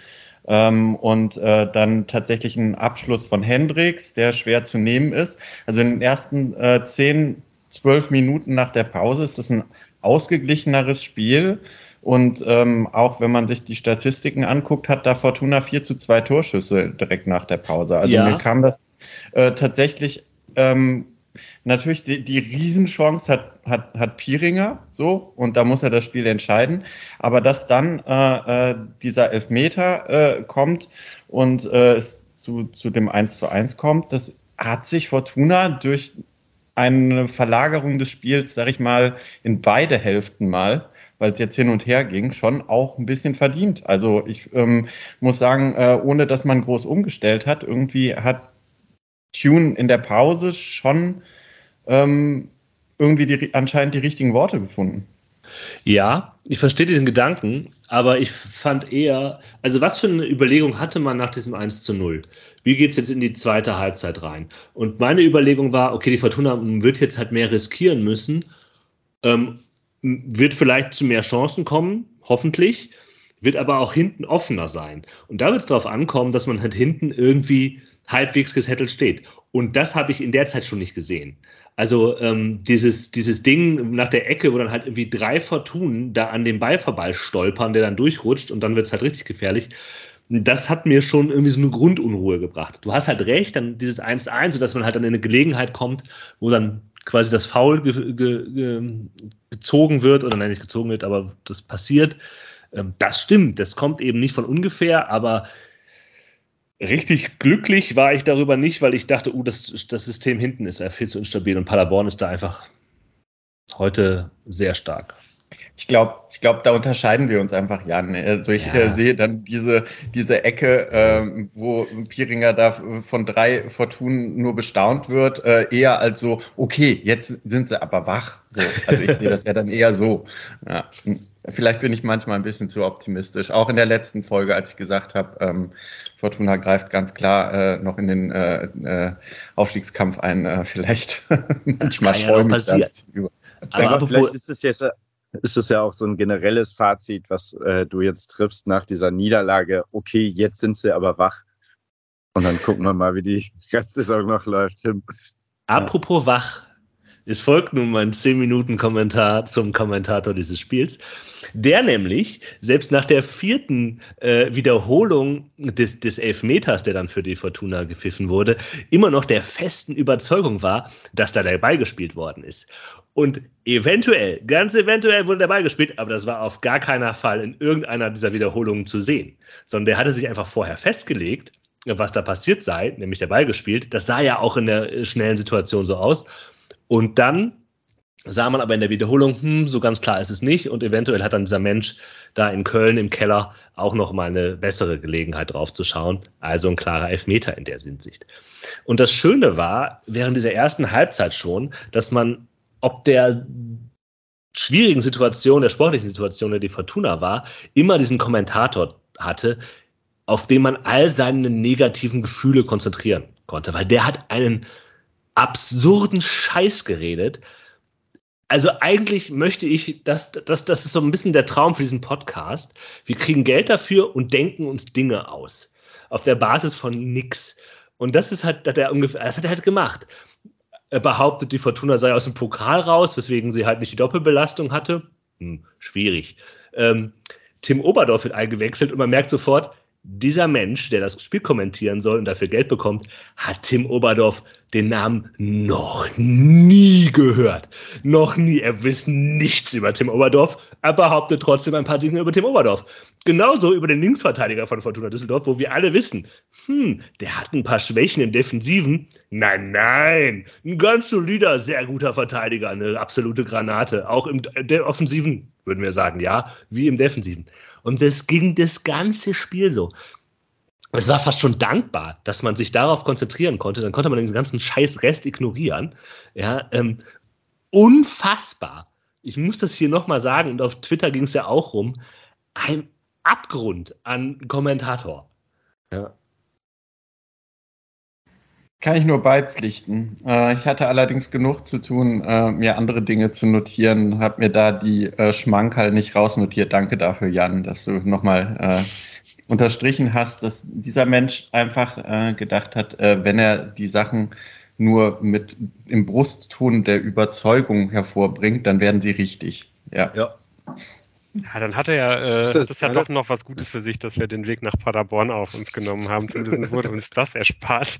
Ähm, und äh, dann tatsächlich ein Abschluss von Hendricks, der schwer zu nehmen ist. Also in den ersten äh, zehn, zwölf Minuten nach der Pause ist das ein ausgeglicheneres Spiel. Und ähm, auch wenn man sich die Statistiken anguckt, hat da Fortuna 4 zu 2 Torschüsse direkt nach der Pause. Also ja. mir kam das äh, tatsächlich ähm, natürlich die, die Riesenchance hat, hat, hat Pieringer so und da muss er das Spiel entscheiden. Aber dass dann äh, äh, dieser Elfmeter äh, kommt und äh, es zu, zu dem 1 zu 1 kommt, das hat sich Fortuna durch eine Verlagerung des Spiels, sag ich mal, in beide Hälften mal, weil es jetzt hin und her ging, schon auch ein bisschen verdient. Also ich ähm, muss sagen, äh, ohne dass man groß umgestellt hat, irgendwie hat Tune in der Pause schon ähm, irgendwie die, anscheinend die richtigen Worte gefunden. Ja, ich verstehe diesen Gedanken, aber ich fand eher, also was für eine Überlegung hatte man nach diesem 1 zu 0? Wie geht es jetzt in die zweite Halbzeit rein? Und meine Überlegung war, okay, die Fortuna wird jetzt halt mehr riskieren müssen, ähm, wird vielleicht zu mehr Chancen kommen, hoffentlich, wird aber auch hinten offener sein. Und da wird es darauf ankommen, dass man halt hinten irgendwie halbwegs gesettelt steht. Und das habe ich in der Zeit schon nicht gesehen. Also ähm, dieses, dieses Ding nach der Ecke, wo dann halt irgendwie drei Fortunen da an dem Ball vorbei stolpern, der dann durchrutscht und dann wird es halt richtig gefährlich. Das hat mir schon irgendwie so eine Grundunruhe gebracht. Du hast halt recht, dann dieses 1-1, sodass man halt dann in eine Gelegenheit kommt, wo dann quasi das Foul ge ge ge gezogen wird, oder nein, nicht gezogen wird, aber das passiert. Ähm, das stimmt, das kommt eben nicht von ungefähr, aber richtig glücklich war ich darüber nicht, weil ich dachte, uh, das, das System hinten ist ja viel zu instabil und Paderborn ist da einfach heute sehr stark. Ich glaube, ich glaube, da unterscheiden wir uns einfach, Jan. Also ich ja. äh, sehe dann diese, diese Ecke, äh, wo Pieringer da von drei Fortunen nur bestaunt wird, äh, eher als so, okay, jetzt sind sie aber wach. So, also ich sehe das ja dann eher so. Ja. Vielleicht bin ich manchmal ein bisschen zu optimistisch. Auch in der letzten Folge, als ich gesagt habe, ähm, Fortuna greift ganz klar äh, noch in den äh, äh, Aufstiegskampf ein. Äh, vielleicht [LAUGHS] manchmal ja mich das über. Aber, aber vielleicht ist es jetzt ist es ja auch so ein generelles Fazit, was äh, du jetzt triffst nach dieser Niederlage. Okay, jetzt sind sie aber wach. Und dann gucken wir mal, wie die [LAUGHS] Restsaison noch läuft, Tim. Apropos wach, es folgt nun mein 10-Minuten-Kommentar zum Kommentator dieses Spiels, der nämlich selbst nach der vierten äh, Wiederholung des, des Elfmeters, der dann für die Fortuna gepfiffen wurde, immer noch der festen Überzeugung war, dass da der Ball gespielt worden ist. Und eventuell, ganz eventuell wurde der Ball gespielt, aber das war auf gar keinen Fall in irgendeiner dieser Wiederholungen zu sehen, sondern der hatte sich einfach vorher festgelegt was da passiert sei, nämlich der Ball gespielt. Das sah ja auch in der schnellen Situation so aus. Und dann sah man aber in der Wiederholung, hm, so ganz klar ist es nicht. Und eventuell hat dann dieser Mensch da in Köln im Keller auch noch mal eine bessere Gelegenheit drauf zu schauen. Also ein klarer Elfmeter in der Hinsicht. Und das Schöne war, während dieser ersten Halbzeit schon, dass man ob der schwierigen Situation, der sportlichen Situation, der die Fortuna war, immer diesen Kommentator hatte, auf den man all seine negativen Gefühle konzentrieren konnte, weil der hat einen absurden Scheiß geredet. Also eigentlich möchte ich, dass das, das ist so ein bisschen der Traum für diesen Podcast. Wir kriegen Geld dafür und denken uns Dinge aus. Auf der Basis von nix. Und das ist halt, hat er ungefähr, das hat er halt gemacht. Er behauptet, die Fortuna sei aus dem Pokal raus, weswegen sie halt nicht die Doppelbelastung hatte. Hm, schwierig. Ähm, Tim Oberdorf wird eingewechselt und man merkt sofort, dieser Mensch, der das Spiel kommentieren soll und dafür Geld bekommt, hat Tim Oberdorf den Namen noch nie gehört. Noch nie. Er wisst nichts über Tim Oberdorf. Er behauptet trotzdem ein paar Dinge über Tim Oberdorf. Genauso über den Linksverteidiger von Fortuna Düsseldorf, wo wir alle wissen, hm, der hat ein paar Schwächen im Defensiven. Nein, nein. Ein ganz solider, sehr guter Verteidiger. Eine absolute Granate. Auch im der Offensiven, würden wir sagen, ja, wie im Defensiven. Und das ging das ganze Spiel so. Es war fast schon dankbar, dass man sich darauf konzentrieren konnte. Dann konnte man den ganzen scheiß Rest ignorieren. Ja, ähm, unfassbar. Ich muss das hier nochmal sagen, und auf Twitter ging es ja auch rum. Ein Abgrund an Kommentator. Ja. Kann ich nur beipflichten. Äh, ich hatte allerdings genug zu tun, äh, mir andere Dinge zu notieren, habe mir da die äh, Schmankerl nicht rausnotiert. Danke dafür, Jan, dass du nochmal unterstrichen hast, dass dieser Mensch einfach gedacht hat, wenn er die Sachen nur mit im Brustton der Überzeugung hervorbringt, dann werden sie richtig. Ja. ja. Ja, dann hat er ja, äh, das, das ist ja doch noch was Gutes für sich, dass wir den Weg nach Paderborn auf uns genommen haben. Zumindest wurde uns das erspart.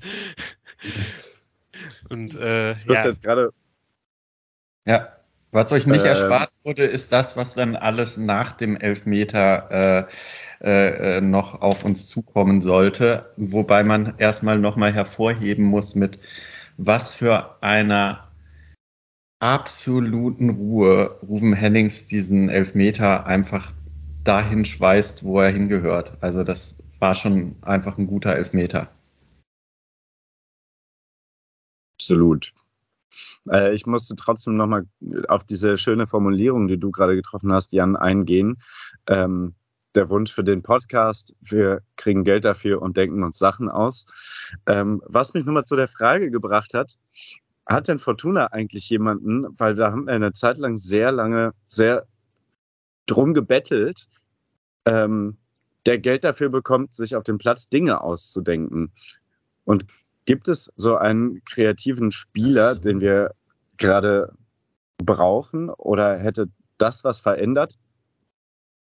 Und äh, ich ja. jetzt gerade. Ja, was euch nicht äh, erspart wurde, ist das, was dann alles nach dem Elfmeter äh, äh, äh, noch auf uns zukommen sollte. Wobei man erstmal nochmal hervorheben muss, mit was für einer absoluten Ruhe Ruven Hennings diesen Elfmeter einfach dahin schweißt, wo er hingehört. Also das war schon einfach ein guter Elfmeter. Absolut. Äh, ich musste trotzdem nochmal auf diese schöne Formulierung, die du gerade getroffen hast, Jan, eingehen. Ähm, der Wunsch für den Podcast, wir kriegen Geld dafür und denken uns Sachen aus. Ähm, was mich nochmal zu der Frage gebracht hat, hat denn Fortuna eigentlich jemanden, weil da haben wir eine Zeit lang sehr lange, sehr drum gebettelt, ähm, der Geld dafür bekommt, sich auf dem Platz Dinge auszudenken. Und gibt es so einen kreativen Spieler, den wir gerade brauchen oder hätte das was verändert?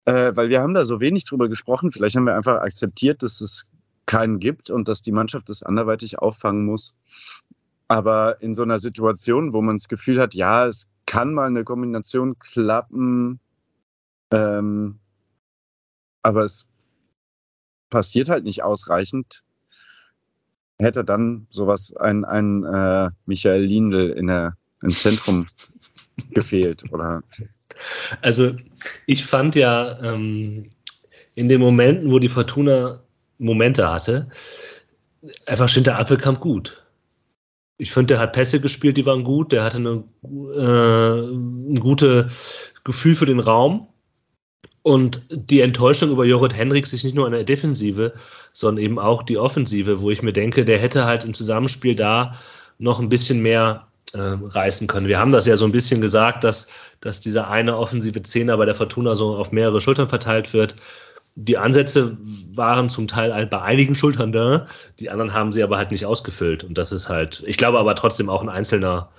Äh, weil wir haben da so wenig drüber gesprochen. Vielleicht haben wir einfach akzeptiert, dass es keinen gibt und dass die Mannschaft das anderweitig auffangen muss. Aber in so einer Situation, wo man das Gefühl hat, ja, es kann mal eine Kombination klappen, ähm, aber es passiert halt nicht ausreichend, hätte dann sowas ein, ein äh, Michael Lindl in der, im Zentrum [LAUGHS] gefehlt, oder? Also ich fand ja ähm, in den Momenten, wo die Fortuna Momente hatte, einfach Schinter Appelkamp gut ich finde, der hat Pässe gespielt, die waren gut. Der hatte eine, äh, ein gutes Gefühl für den Raum. Und die Enttäuschung über Jorrit Henriks ist nicht nur eine Defensive, sondern eben auch die Offensive, wo ich mir denke, der hätte halt im Zusammenspiel da noch ein bisschen mehr äh, reißen können. Wir haben das ja so ein bisschen gesagt, dass, dass dieser eine offensive Zehner bei der Fortuna so auf mehrere Schultern verteilt wird die Ansätze waren zum Teil bei einigen Schultern da, die anderen haben sie aber halt nicht ausgefüllt. Und das ist halt, ich glaube aber trotzdem auch ein Einzelner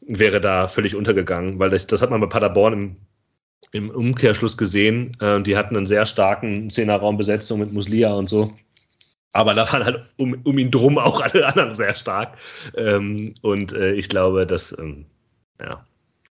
wäre da völlig untergegangen, weil das, das hat man bei Paderborn im, im Umkehrschluss gesehen. Äh, die hatten einen sehr starken Zehnerraumbesetzung mit Muslia und so. Aber da waren halt um, um ihn drum auch alle anderen sehr stark. Ähm, und äh, ich glaube, dass, ähm, ja,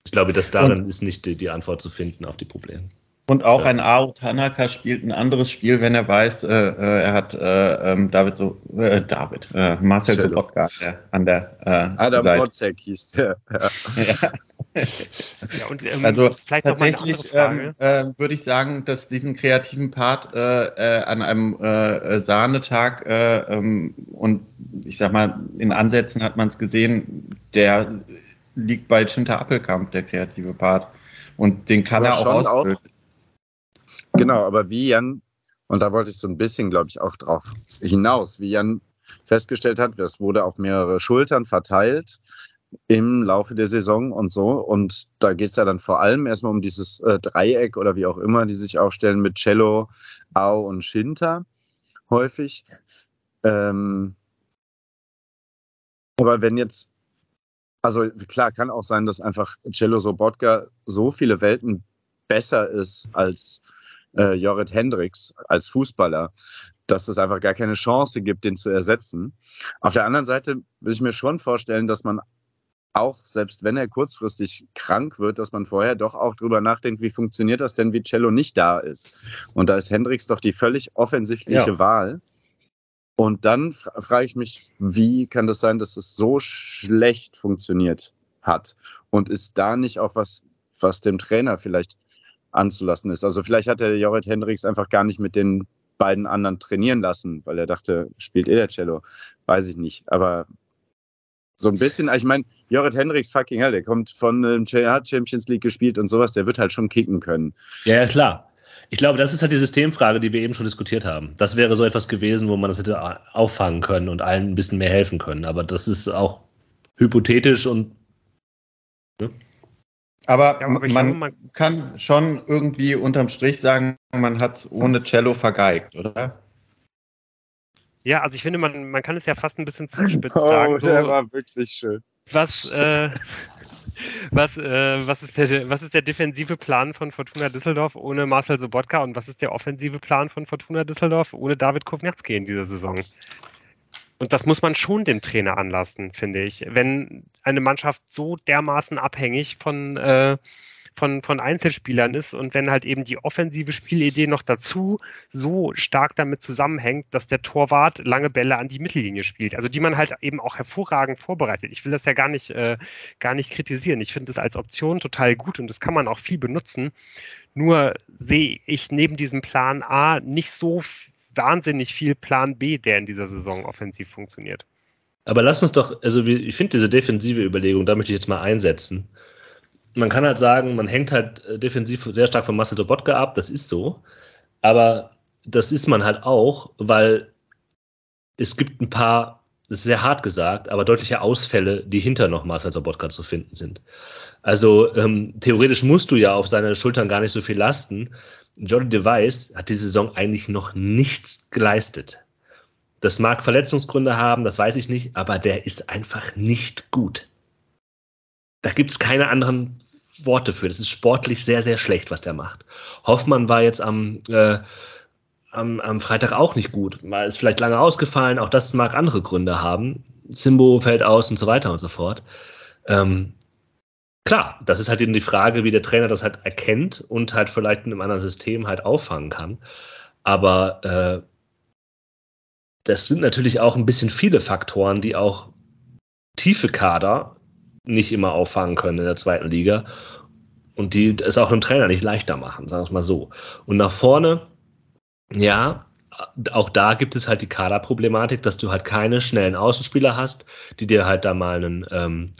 ich glaube, dass darin und, ist nicht die, die Antwort zu finden auf die Probleme. Und auch ein Ao Tanaka spielt ein anderes Spiel, wenn er weiß, äh, äh er hat äh, ähm, David so äh, David äh, Marcel Sobotka an der, äh, Adam Seite. hieß der. Ja. ja. ja und, ähm, also tatsächlich ähm, äh, würde ich sagen, dass diesen kreativen Part äh, äh, an einem äh, Sahnetag äh, ähm, und ich sag mal, in Ansätzen hat man es gesehen, der liegt bei Chinta Appelkamp, der kreative Part. Und den kann aber er auch ausfüllen. Auch, genau, aber wie Jan, und da wollte ich so ein bisschen, glaube ich, auch drauf hinaus, wie Jan festgestellt hat, das wurde auf mehrere Schultern verteilt im Laufe der Saison und so. Und da geht es ja dann vor allem erstmal um dieses äh, Dreieck oder wie auch immer, die sich aufstellen mit Cello, Au und Shinta häufig. Ähm, aber wenn jetzt, also klar, kann auch sein, dass einfach Cello Sobotka so viele Welten besser ist als äh, Jorrit Hendricks als Fußballer, dass es einfach gar keine Chance gibt, den zu ersetzen. Auf der anderen Seite will ich mir schon vorstellen, dass man auch, selbst wenn er kurzfristig krank wird, dass man vorher doch auch drüber nachdenkt, wie funktioniert das denn, wie Cello nicht da ist. Und da ist Hendricks doch die völlig offensichtliche ja. Wahl. Und dann frage ich mich, wie kann das sein, dass es so schlecht funktioniert hat? Und ist da nicht auch was, was dem Trainer vielleicht anzulassen ist? Also vielleicht hat der Jorrit Hendricks einfach gar nicht mit den beiden anderen trainieren lassen, weil er dachte, spielt eh der Cello. Weiß ich nicht. Aber so ein bisschen, ich meine, Jorrit Hendricks fucking hell, der kommt von ähm, Champions League gespielt und sowas, der wird halt schon kicken können. Ja, ja, klar. Ich glaube, das ist halt die Systemfrage, die wir eben schon diskutiert haben. Das wäre so etwas gewesen, wo man das hätte auffangen können und allen ein bisschen mehr helfen können. Aber das ist auch hypothetisch und. Ne? Aber, ja, aber man, glaube, man, kann schon irgendwie unterm Strich sagen, man hat es ohne Cello vergeigt, oder? Ja, also ich finde, man, man kann es ja fast ein bisschen [LAUGHS] zuspitzt oh, sagen. Oh, so, der war wirklich schön. Was, äh, was, äh, was, ist der, was ist der defensive Plan von Fortuna Düsseldorf ohne Marcel Sobotka und was ist der offensive Plan von Fortuna Düsseldorf ohne David Kovnatski in dieser Saison? Und das muss man schon dem Trainer anlassen, finde ich. Wenn eine Mannschaft so dermaßen abhängig von, äh, von, von Einzelspielern ist und wenn halt eben die offensive Spielidee noch dazu so stark damit zusammenhängt, dass der Torwart lange Bälle an die Mittellinie spielt, also die man halt eben auch hervorragend vorbereitet. Ich will das ja gar nicht, äh, gar nicht kritisieren. Ich finde es als Option total gut und das kann man auch viel benutzen. Nur sehe ich neben diesem Plan A nicht so wahnsinnig viel Plan B, der in dieser Saison offensiv funktioniert. Aber lass uns doch, also ich finde diese defensive Überlegung, da möchte ich jetzt mal einsetzen man kann halt sagen, man hängt halt äh, defensiv sehr stark von Marcel Dobotka ab, das ist so. Aber das ist man halt auch, weil es gibt ein paar, das ist sehr hart gesagt, aber deutliche Ausfälle, die hinter noch Marcel Sobotka zu finden sind. Also ähm, theoretisch musst du ja auf seine Schultern gar nicht so viel lasten. Jordi Device hat diese Saison eigentlich noch nichts geleistet. Das mag Verletzungsgründe haben, das weiß ich nicht, aber der ist einfach nicht gut da gibt es keine anderen Worte für. Das ist sportlich sehr, sehr schlecht, was der macht. Hoffmann war jetzt am, äh, am, am Freitag auch nicht gut. War ist vielleicht lange ausgefallen. Auch das mag andere Gründe haben. Simbo fällt aus und so weiter und so fort. Ähm, klar, das ist halt eben die Frage, wie der Trainer das halt erkennt und halt vielleicht in einem anderen System halt auffangen kann. Aber äh, das sind natürlich auch ein bisschen viele Faktoren, die auch tiefe Kader nicht immer auffangen können in der zweiten Liga. Und die es auch dem Trainer nicht leichter machen, sagen wir es mal so. Und nach vorne, ja, auch da gibt es halt die Kaderproblematik, dass du halt keine schnellen Außenspieler hast, die dir halt da mal einen, ähm,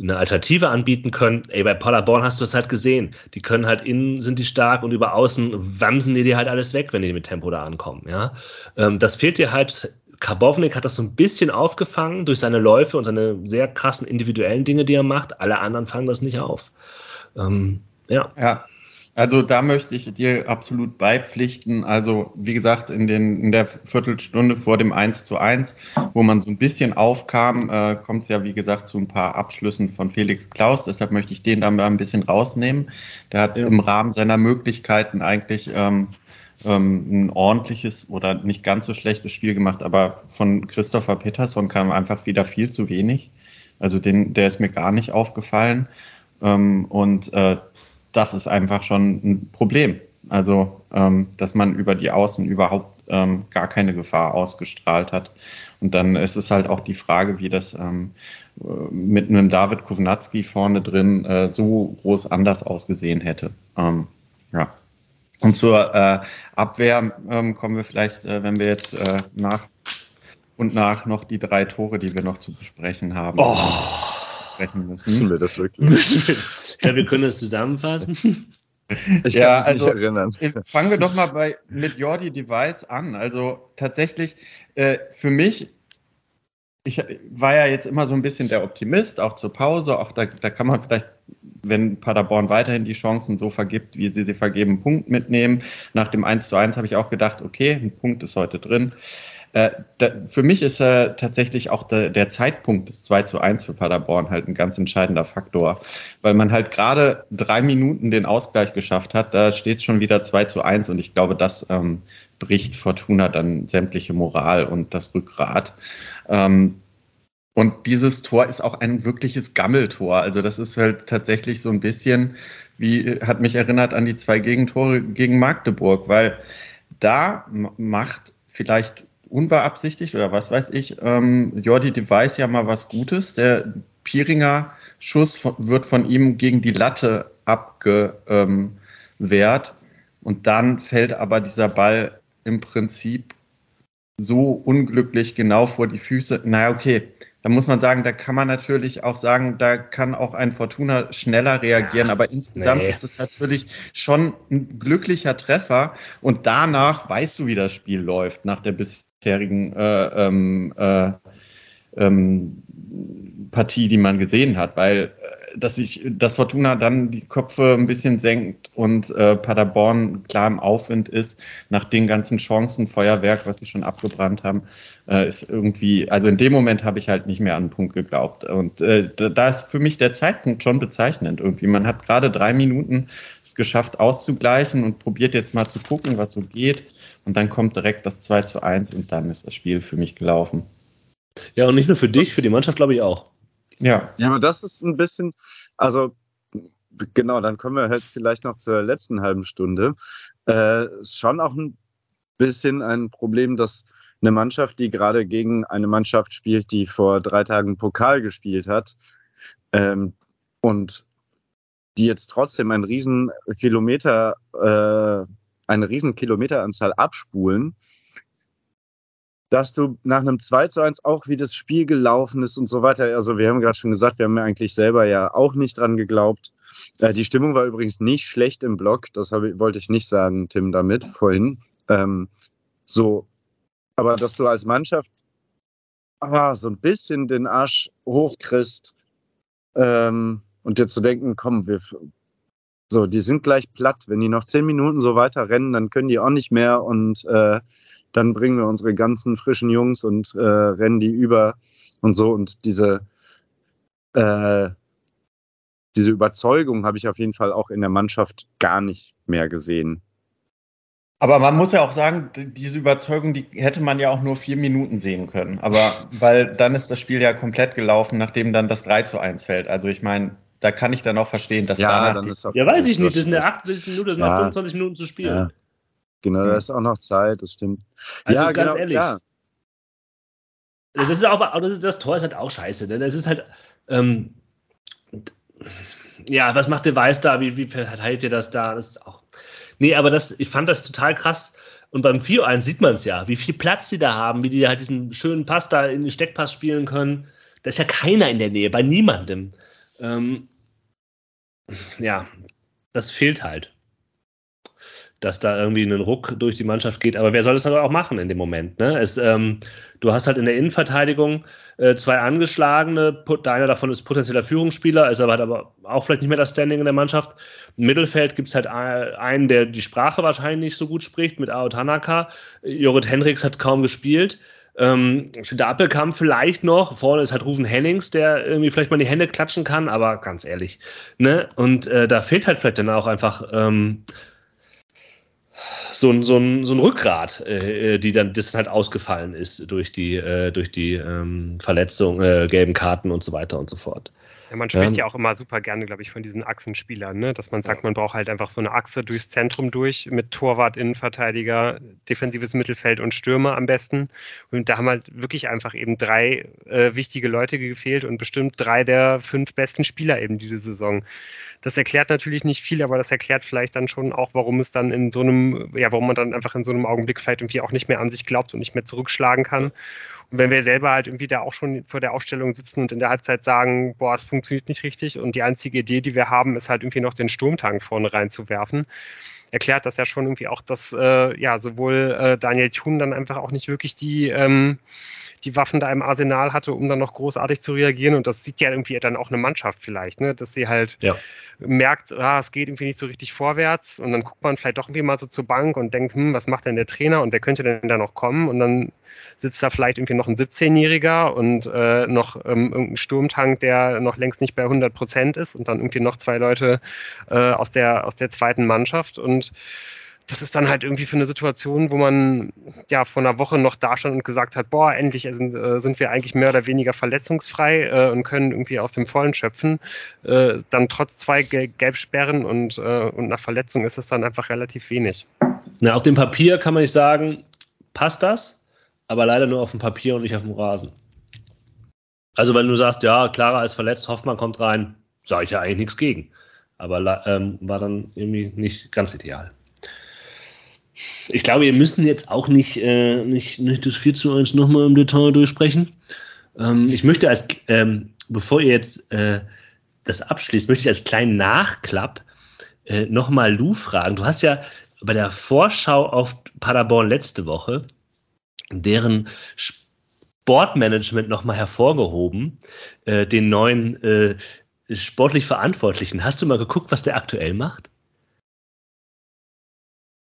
eine Alternative anbieten können. Ey, bei Paderborn hast du es halt gesehen. Die können halt innen sind die stark und über außen wamsen die dir halt alles weg, wenn die mit Tempo da ankommen. Ja, ähm, das fehlt dir halt Karbovnik hat das so ein bisschen aufgefangen durch seine Läufe und seine sehr krassen individuellen Dinge, die er macht. Alle anderen fangen das nicht auf. Ähm, ja. Ja, also da möchte ich dir absolut beipflichten. Also wie gesagt, in, den, in der Viertelstunde vor dem 1 zu 1, wo man so ein bisschen aufkam, äh, kommt es ja wie gesagt zu ein paar Abschlüssen von Felix Klaus. Deshalb möchte ich den da mal ein bisschen rausnehmen. Der hat im Rahmen seiner Möglichkeiten eigentlich ähm, ähm, ein ordentliches oder nicht ganz so schlechtes Spiel gemacht, aber von Christopher Peterson kam einfach wieder viel zu wenig. Also den, der ist mir gar nicht aufgefallen. Ähm, und äh, das ist einfach schon ein Problem. Also, ähm, dass man über die Außen überhaupt ähm, gar keine Gefahr ausgestrahlt hat. Und dann ist es halt auch die Frage, wie das ähm, mit einem David Kovnatski vorne drin äh, so groß anders ausgesehen hätte. Ähm, ja. Und zur äh, Abwehr ähm, kommen wir vielleicht, äh, wenn wir jetzt äh, nach und nach noch die drei Tore, die wir noch zu besprechen haben. Oh. Besprechen müssen. Müssen wir das wirklich? ja, wir können es zusammenfassen. [LAUGHS] Ich ja, also erinnern. fangen wir doch mal bei, mit Jordi Device an. Also tatsächlich äh, für mich, ich war ja jetzt immer so ein bisschen der Optimist, auch zur Pause. Auch da, da kann man vielleicht, wenn Paderborn weiterhin die Chancen so vergibt, wie sie sie vergeben, einen Punkt mitnehmen. Nach dem 1 zu 1 habe ich auch gedacht, okay, ein Punkt ist heute drin. Äh, da, für mich ist äh, tatsächlich auch der, der Zeitpunkt des 2 zu 1 für Paderborn halt ein ganz entscheidender Faktor, weil man halt gerade drei Minuten den Ausgleich geschafft hat, da steht schon wieder 2 zu 1 und ich glaube, das ähm, bricht Fortuna dann sämtliche Moral und das Rückgrat. Ähm, und dieses Tor ist auch ein wirkliches Gammeltor. Also das ist halt tatsächlich so ein bisschen, wie hat mich erinnert an die zwei Gegentore gegen Magdeburg, weil da macht vielleicht unbeabsichtigt oder was weiß ich, ähm, Jordi Device ja mal was Gutes. Der Piringer Schuss von, wird von ihm gegen die Latte abgewehrt und dann fällt aber dieser Ball im Prinzip so unglücklich genau vor die Füße. Naja, okay, da muss man sagen, da kann man natürlich auch sagen, da kann auch ein Fortuna schneller reagieren, aber insgesamt nee. ist es natürlich schon ein glücklicher Treffer und danach weißt du, wie das Spiel läuft, nach der bis bisherigen äh, ähm, äh, ähm, Partie, die man gesehen hat, weil äh, dass sich das Fortuna dann die Köpfe ein bisschen senkt und äh, Paderborn klar im Aufwind ist, nach den ganzen Chancen, Feuerwerk, was sie schon abgebrannt haben, äh, ist irgendwie, also in dem Moment habe ich halt nicht mehr an den Punkt geglaubt. Und äh, da ist für mich der Zeitpunkt schon bezeichnend irgendwie. Man hat gerade drei Minuten es geschafft auszugleichen und probiert jetzt mal zu gucken, was so geht. Und dann kommt direkt das 2 zu 1 und dann ist das Spiel für mich gelaufen. Ja, und nicht nur für dich, für die Mannschaft glaube ich auch. Ja. Ja, aber das ist ein bisschen, also genau, dann kommen wir halt vielleicht noch zur letzten halben Stunde. Äh, schon auch ein bisschen ein Problem, dass eine Mannschaft, die gerade gegen eine Mannschaft spielt, die vor drei Tagen Pokal gespielt hat ähm, und die jetzt trotzdem ein riesen Kilometer äh, eine riesen Kilometeranzahl abspulen, dass du nach einem 2 zu 1 auch wie das Spiel gelaufen ist und so weiter. Also wir haben gerade schon gesagt, wir haben ja eigentlich selber ja auch nicht dran geglaubt. Äh, die Stimmung war übrigens nicht schlecht im Block, das ich, wollte ich nicht sagen, Tim, damit vorhin. Ähm, so, aber dass du als Mannschaft ah, so ein bisschen den Arsch hochkriegst ähm, und dir zu denken, komm, wir so, die sind gleich platt. Wenn die noch zehn Minuten so weiter rennen, dann können die auch nicht mehr und äh, dann bringen wir unsere ganzen frischen Jungs und äh, rennen die über und so. Und diese, äh, diese Überzeugung habe ich auf jeden Fall auch in der Mannschaft gar nicht mehr gesehen. Aber man muss ja auch sagen, diese Überzeugung, die hätte man ja auch nur vier Minuten sehen können. Aber weil dann ist das Spiel ja komplett gelaufen, nachdem dann das 3 zu 1 fällt. Also ich meine, da kann ich dann auch verstehen, dass ja, danach. Dann ist ja, weiß ich nicht. Das sind ja 80 Minuten, das sind ja. 25 Minuten zu spielen. Ja. Genau, da ist auch noch Zeit, das stimmt. Also ja, ganz genau, ehrlich. Ja. Das ist auch, das, das Tor ist halt auch scheiße. Denn es ist halt, ähm, ja, was macht der Weiß da? Wie, wie verteilt ihr das da? Das ist auch. Nee, aber das, ich fand das total krass. Und beim 4-1 sieht man es ja, wie viel Platz sie da haben, wie die halt diesen schönen Pass da in den Steckpass spielen können. Da ist ja keiner in der Nähe, bei niemandem. Ähm, ja, das fehlt halt. Dass da irgendwie ein Ruck durch die Mannschaft geht. Aber wer soll das dann auch machen in dem Moment? Ne? Es, ähm, du hast halt in der Innenverteidigung äh, zwei angeschlagene, einer davon ist potenzieller Führungsspieler, ist aber hat aber auch vielleicht nicht mehr das Standing in der Mannschaft. Im Mittelfeld gibt es halt einen, der die Sprache wahrscheinlich nicht so gut spricht, mit Ao Tanaka. Jorrit Hendricks hat kaum gespielt. Ähm, der Appelkampf vielleicht noch. Vorne ist halt Rufen Hennings, der irgendwie vielleicht mal die Hände klatschen kann, aber ganz ehrlich. Ne? Und äh, da fehlt halt vielleicht dann auch einfach ähm, so, ein, so, ein, so ein Rückgrat, äh, die dann das halt ausgefallen ist durch die, äh, durch die ähm, Verletzung, äh, gelben Karten und so weiter und so fort. Ja, man spricht ja. ja auch immer super gerne, glaube ich, von diesen Achsenspielern, ne? dass man sagt, man braucht halt einfach so eine Achse durchs Zentrum durch mit Torwart, Innenverteidiger, defensives Mittelfeld und Stürmer am besten. Und da haben halt wirklich einfach eben drei äh, wichtige Leute gefehlt und bestimmt drei der fünf besten Spieler eben diese Saison. Das erklärt natürlich nicht viel, aber das erklärt vielleicht dann schon auch, warum es dann in so einem, ja, warum man dann einfach in so einem Augenblick vielleicht irgendwie auch nicht mehr an sich glaubt und nicht mehr zurückschlagen kann. Und wenn wir selber halt irgendwie da auch schon vor der Aufstellung sitzen und in der Halbzeit sagen, boah, es funktioniert nicht richtig und die einzige Idee, die wir haben, ist halt irgendwie noch den Sturmtank vorne reinzuwerfen, erklärt das ja schon irgendwie auch, dass äh, ja sowohl äh, Daniel Thun dann einfach auch nicht wirklich die, ähm, die Waffen da im Arsenal hatte, um dann noch großartig zu reagieren. Und das sieht ja irgendwie dann auch eine Mannschaft vielleicht, ne? dass sie halt ja. merkt, ah, es geht irgendwie nicht so richtig vorwärts. Und dann guckt man vielleicht doch irgendwie mal so zur Bank und denkt, hm, was macht denn der Trainer und wer könnte denn da noch kommen? Und dann sitzt da vielleicht irgendwie noch ein 17-Jähriger und äh, noch ähm, irgendein Sturmtank, der noch längst nicht bei 100 Prozent ist und dann irgendwie noch zwei Leute äh, aus, der, aus der zweiten Mannschaft. Und das ist dann halt irgendwie für eine Situation, wo man ja vor einer Woche noch da stand und gesagt hat, boah, endlich sind, äh, sind wir eigentlich mehr oder weniger verletzungsfrei äh, und können irgendwie aus dem Vollen schöpfen. Äh, dann trotz zwei Gel Gelbsperren und, äh, und einer Verletzung ist es dann einfach relativ wenig. Na, auf dem Papier kann man nicht sagen, passt das, aber leider nur auf dem Papier und nicht auf dem Rasen. Also wenn du sagst, ja, Clara ist verletzt, Hoffmann kommt rein, sage ich ja eigentlich nichts gegen. Aber ähm, war dann irgendwie nicht ganz ideal. Ich glaube, wir müssen jetzt auch nicht, äh, nicht, nicht das 4 zu 1 nochmal im Detail durchsprechen. Ähm, ich möchte als, ähm, bevor ihr jetzt äh, das abschließt, möchte ich als kleinen Nachklapp äh, nochmal Lou fragen. Du hast ja bei der Vorschau auf Paderborn letzte Woche deren Sportmanagement nochmal hervorgehoben, äh, den neuen äh, sportlich Verantwortlichen. Hast du mal geguckt, was der aktuell macht?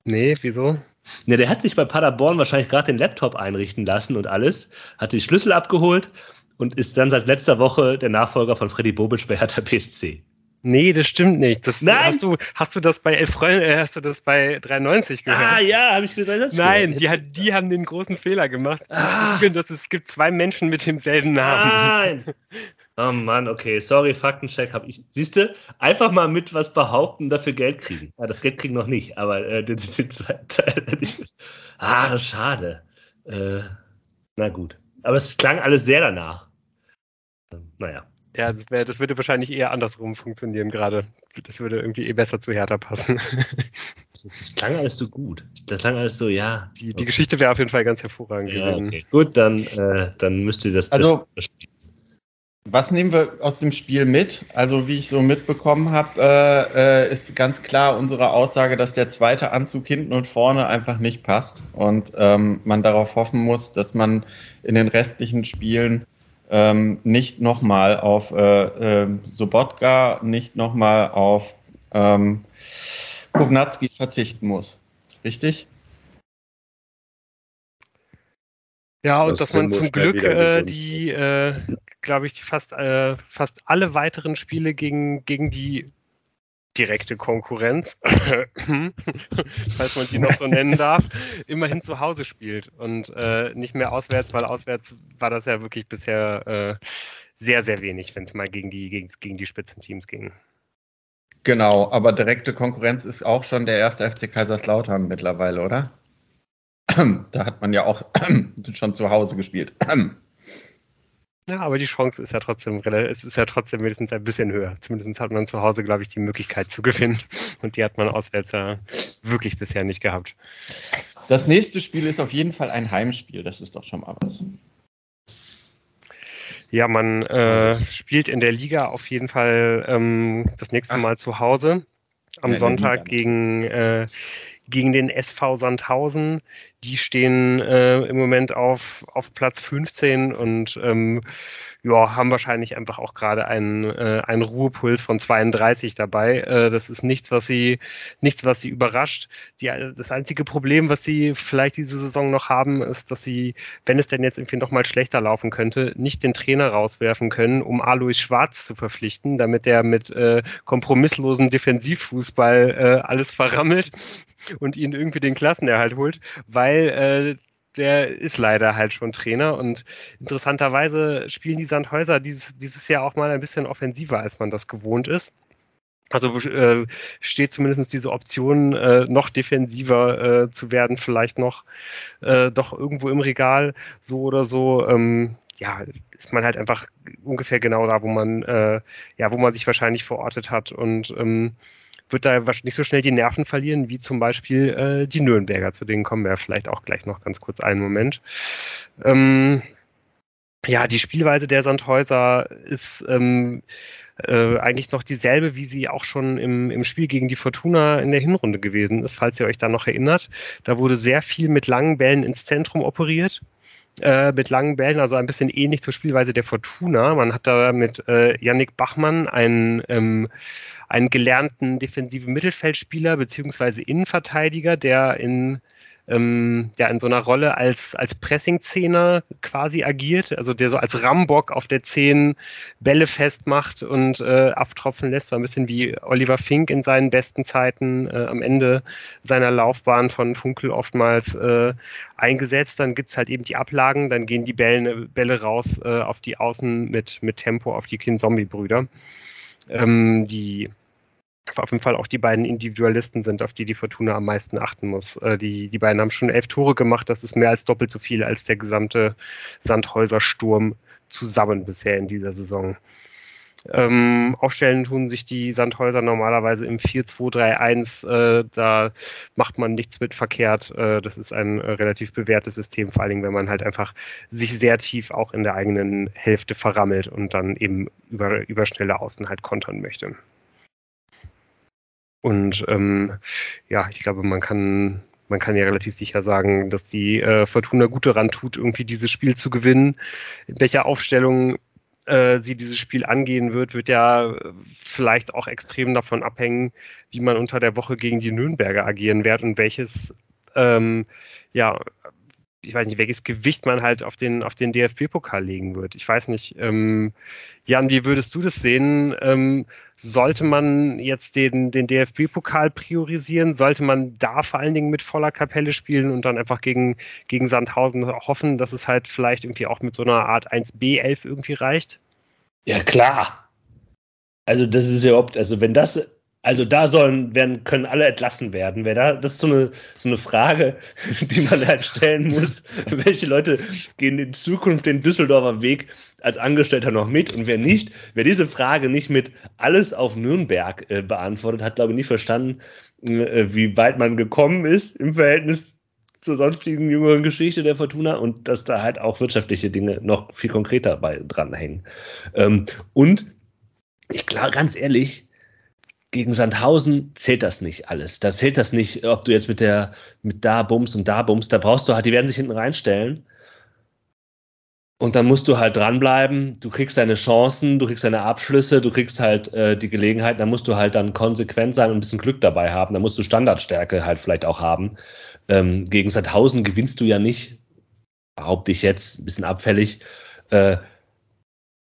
Nee, wieso? Ne, der hat sich bei Paderborn wahrscheinlich gerade den Laptop einrichten lassen und alles, hat die Schlüssel abgeholt und ist dann seit letzter Woche der Nachfolger von Freddy Bobic bei Hertha BSC. Nee, das stimmt nicht. Das, Nein. Hast du, hast du das bei Elf äh, hast du das bei 93 gehört? Ah ja, habe ich gesagt. Nein, die, hat, die haben den großen Fehler gemacht. Ah. Dass es gibt zwei Menschen mit demselben Namen. Nein. [LAUGHS] Oh Mann, okay, sorry, Faktencheck habe ich. Siehst du, einfach mal mit was behaupten, dafür Geld kriegen. Ja, das Geld kriegen noch nicht, aber äh, den, den zweiten Teil. ah, schade. Äh, na gut. Aber es klang alles sehr danach. Naja. Ja, das, wär, das würde wahrscheinlich eher andersrum funktionieren gerade. Das würde irgendwie eh besser zu Hertha passen. Das klang alles so gut. Das klang alles so, ja. Die, die okay. Geschichte wäre auf jeden Fall ganz hervorragend ja, gewesen. Okay. Gut, dann, äh, dann müsst ihr das. Also, das, was nehmen wir aus dem Spiel mit? Also, wie ich so mitbekommen habe, äh, äh, ist ganz klar unsere Aussage, dass der zweite Anzug hinten und vorne einfach nicht passt und ähm, man darauf hoffen muss, dass man in den restlichen Spielen ähm, nicht nochmal auf äh, äh, Sobotka, nicht nochmal auf ähm, Kovnatski verzichten muss. Richtig? Ja, und das dass man zum Glück äh, die, äh, glaube ich, die fast, äh, fast alle weiteren Spiele gegen, gegen die direkte Konkurrenz, [LAUGHS] [LAUGHS] falls man die noch so nennen darf, immerhin zu Hause spielt und äh, nicht mehr auswärts, weil auswärts war das ja wirklich bisher äh, sehr, sehr wenig, wenn es mal gegen die, gegen, gegen die Spitzenteams ging. Genau, aber direkte Konkurrenz ist auch schon der erste FC Kaiserslautern mittlerweile, oder? [CLEARS THROAT] da hat man ja auch [CLEARS THROAT] schon zu Hause gespielt. [CLEARS THROAT] Ja, aber die Chance ist ja trotzdem es ist ja trotzdem mindestens ein bisschen höher. Zumindest hat man zu Hause, glaube ich, die Möglichkeit zu gewinnen. [LAUGHS] Und die hat man auswärts ja wirklich bisher nicht gehabt. Das nächste Spiel ist auf jeden Fall ein Heimspiel. Das ist doch schon mal was. Ja, man äh, spielt in der Liga auf jeden Fall ähm, das nächste Mal zu Hause. Am Sonntag gegen, äh, gegen den SV Sandhausen. Die stehen äh, im Moment auf, auf Platz 15 und ähm, ja, haben wahrscheinlich einfach auch gerade einen, äh, einen Ruhepuls von 32 dabei. Äh, das ist nichts, was sie, nichts, was sie überrascht. Die, das einzige Problem, was sie vielleicht diese Saison noch haben, ist, dass sie, wenn es denn jetzt irgendwie noch mal schlechter laufen könnte, nicht den Trainer rauswerfen können, um Alois Schwarz zu verpflichten, damit er mit äh, kompromisslosen Defensivfußball äh, alles verrammelt und ihnen irgendwie den Klassenerhalt holt, weil äh, der ist leider halt schon Trainer und interessanterweise spielen die Sandhäuser dieses, dieses Jahr auch mal ein bisschen offensiver, als man das gewohnt ist. Also äh, steht zumindest diese Option, äh, noch defensiver äh, zu werden, vielleicht noch äh, doch irgendwo im Regal, so oder so. Ähm, ja, ist man halt einfach ungefähr genau da, wo man, äh, ja, wo man sich wahrscheinlich verortet hat und ähm, wird da nicht so schnell die Nerven verlieren, wie zum Beispiel äh, die Nürnberger. Zu denen kommen wir vielleicht auch gleich noch ganz kurz einen Moment. Ähm, ja, die Spielweise der Sandhäuser ist ähm, äh, eigentlich noch dieselbe, wie sie auch schon im, im Spiel gegen die Fortuna in der Hinrunde gewesen ist, falls ihr euch da noch erinnert. Da wurde sehr viel mit langen Bällen ins Zentrum operiert. Äh, mit langen Bällen, also ein bisschen ähnlich zur Spielweise der Fortuna. Man hat da mit äh, Yannick Bachmann einen, ähm, einen gelernten defensiven Mittelfeldspieler beziehungsweise Innenverteidiger, der in ähm, ja in so einer Rolle als, als Pressing-Zehner quasi agiert, also der so als Rambock auf der Zehn Bälle festmacht und äh, abtropfen lässt, so ein bisschen wie Oliver Fink in seinen besten Zeiten äh, am Ende seiner Laufbahn von Funkel oftmals äh, eingesetzt. Dann gibt es halt eben die Ablagen, dann gehen die Bälle, Bälle raus äh, auf die Außen mit, mit Tempo auf die Kin-Zombie-Brüder. Ähm, die auf jeden Fall auch die beiden Individualisten sind, auf die die Fortuna am meisten achten muss. Äh, die, die beiden haben schon elf Tore gemacht, das ist mehr als doppelt so viel als der gesamte Sandhäuser Sturm zusammen bisher in dieser Saison. Ähm, aufstellen tun sich die Sandhäuser normalerweise im 4-2-3-1. Äh, da macht man nichts mit verkehrt. Äh, das ist ein äh, relativ bewährtes System, vor allen Dingen, wenn man halt einfach sich sehr tief auch in der eigenen Hälfte verrammelt und dann eben über, über schnelle Außen halt kontern möchte. Und ähm, ja, ich glaube, man kann, man kann ja relativ sicher sagen, dass die äh, Fortuna gut daran tut, irgendwie dieses Spiel zu gewinnen. In welcher Aufstellung äh, sie dieses Spiel angehen wird, wird ja vielleicht auch extrem davon abhängen, wie man unter der Woche gegen die Nürnberger agieren wird und welches ähm, ja, ich weiß nicht, welches Gewicht man halt auf den, auf den DFB-Pokal legen wird. Ich weiß nicht. Ähm, Jan, wie würdest du das sehen? Ähm, sollte man jetzt den, den DFB-Pokal priorisieren? Sollte man da vor allen Dingen mit voller Kapelle spielen und dann einfach gegen, gegen Sandhausen hoffen, dass es halt vielleicht irgendwie auch mit so einer Art 1B11 irgendwie reicht? Ja, klar. Also, das ist ja überhaupt, also wenn das also da sollen, werden, können alle entlassen werden. Wer da, das ist so eine, so eine Frage, [LAUGHS] die man halt stellen muss. [LAUGHS] Welche Leute gehen in Zukunft den Düsseldorfer Weg als Angestellter noch mit und wer nicht? Wer diese Frage nicht mit alles auf Nürnberg äh, beantwortet, hat, glaube ich, nicht verstanden, äh, wie weit man gekommen ist im Verhältnis zur sonstigen jüngeren Geschichte der Fortuna und dass da halt auch wirtschaftliche Dinge noch viel konkreter bei dranhängen. Ähm, und ich glaube, ganz ehrlich, gegen Sandhausen zählt das nicht alles. Da zählt das nicht, ob du jetzt mit der, mit da bums und da bums, da brauchst du halt, die werden sich hinten reinstellen. Und dann musst du halt dranbleiben, du kriegst deine Chancen, du kriegst deine Abschlüsse, du kriegst halt äh, die Gelegenheit, da musst du halt dann konsequent sein und ein bisschen Glück dabei haben. Da musst du Standardstärke halt vielleicht auch haben. Ähm, gegen Sandhausen gewinnst du ja nicht, behaupte ich jetzt, ein bisschen abfällig, äh,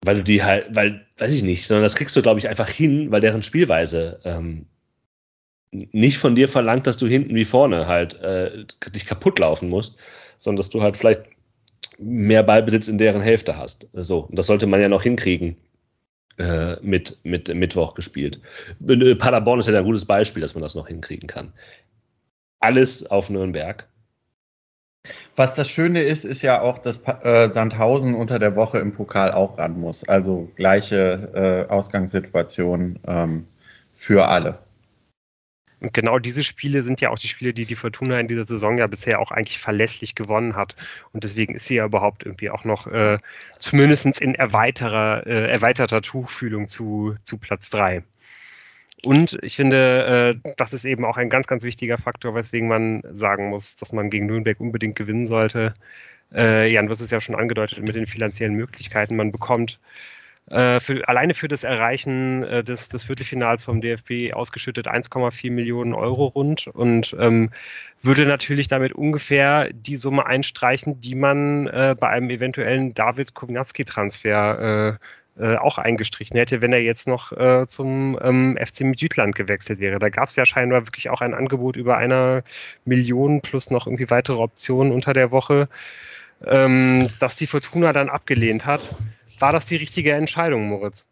weil du die halt, weil, weiß ich nicht, sondern das kriegst du, glaube ich, einfach hin, weil deren Spielweise ähm, nicht von dir verlangt, dass du hinten wie vorne halt äh, dich kaputt laufen musst, sondern dass du halt vielleicht mehr Ballbesitz in deren Hälfte hast. So, und das sollte man ja noch hinkriegen. Äh, mit, mit Mittwoch gespielt. Äh, Paderborn ist ja ein gutes Beispiel, dass man das noch hinkriegen kann. Alles auf Nürnberg. Was das Schöne ist, ist ja auch, dass äh, Sandhausen unter der Woche im Pokal auch ran muss. Also gleiche äh, Ausgangssituation ähm, für alle. Und genau diese Spiele sind ja auch die Spiele, die die Fortuna in dieser Saison ja bisher auch eigentlich verlässlich gewonnen hat. Und deswegen ist sie ja überhaupt irgendwie auch noch äh, zumindest in erweiterer, äh, erweiterter Tuchfühlung zu, zu Platz 3. Und ich finde, äh, das ist eben auch ein ganz, ganz wichtiger Faktor, weswegen man sagen muss, dass man gegen Nürnberg unbedingt gewinnen sollte. Äh, Jan, du hast es ja schon angedeutet mit den finanziellen Möglichkeiten. Man bekommt äh, für, alleine für das Erreichen äh, des, des Viertelfinals vom DFB ausgeschüttet 1,4 Millionen Euro rund und ähm, würde natürlich damit ungefähr die Summe einstreichen, die man äh, bei einem eventuellen David Kovnatski-Transfer äh, äh, auch eingestrichen hätte, wenn er jetzt noch äh, zum ähm, FC Midtjylland gewechselt wäre. Da gab es ja scheinbar wirklich auch ein Angebot über einer Million plus noch irgendwie weitere Optionen unter der Woche, ähm, dass die Fortuna dann abgelehnt hat. War das die richtige Entscheidung, Moritz?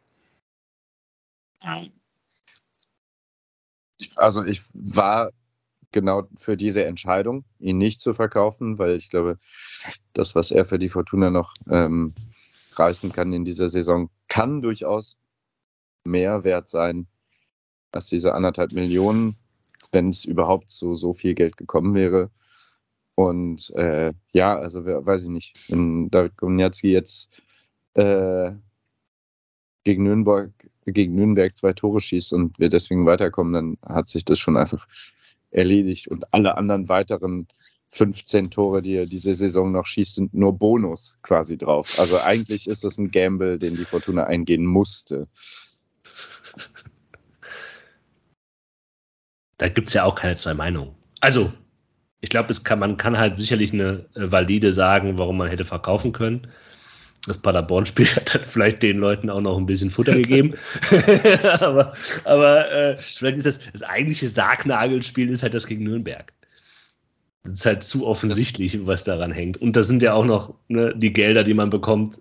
Also ich war genau für diese Entscheidung, ihn nicht zu verkaufen, weil ich glaube, das, was er für die Fortuna noch ähm, reißen kann in dieser Saison, kann durchaus mehr wert sein als diese anderthalb Millionen, wenn es überhaupt zu so viel Geld gekommen wäre. Und äh, ja, also weiß ich nicht, wenn David Gomniatski jetzt äh, gegen Nürnberg, gegen Nürnberg zwei Tore schießt und wir deswegen weiterkommen, dann hat sich das schon einfach erledigt. Und alle anderen weiteren 15 Tore, die er diese Saison noch schießt, sind nur Bonus quasi drauf. Also eigentlich ist das ein Gamble, den die Fortuna eingehen musste. Da gibt es ja auch keine zwei Meinungen. Also, ich glaube, man kann halt sicherlich eine äh, valide sagen, warum man hätte verkaufen können. Das Paderborn-Spiel [LAUGHS] hat dann vielleicht den Leuten auch noch ein bisschen Futter gegeben. [LAUGHS] aber aber äh, vielleicht ist das, das eigentliche Sargnagelspiel ist halt das gegen Nürnberg. Das ist halt zu offensichtlich, was daran hängt. Und da sind ja auch noch ne, die Gelder, die man bekommt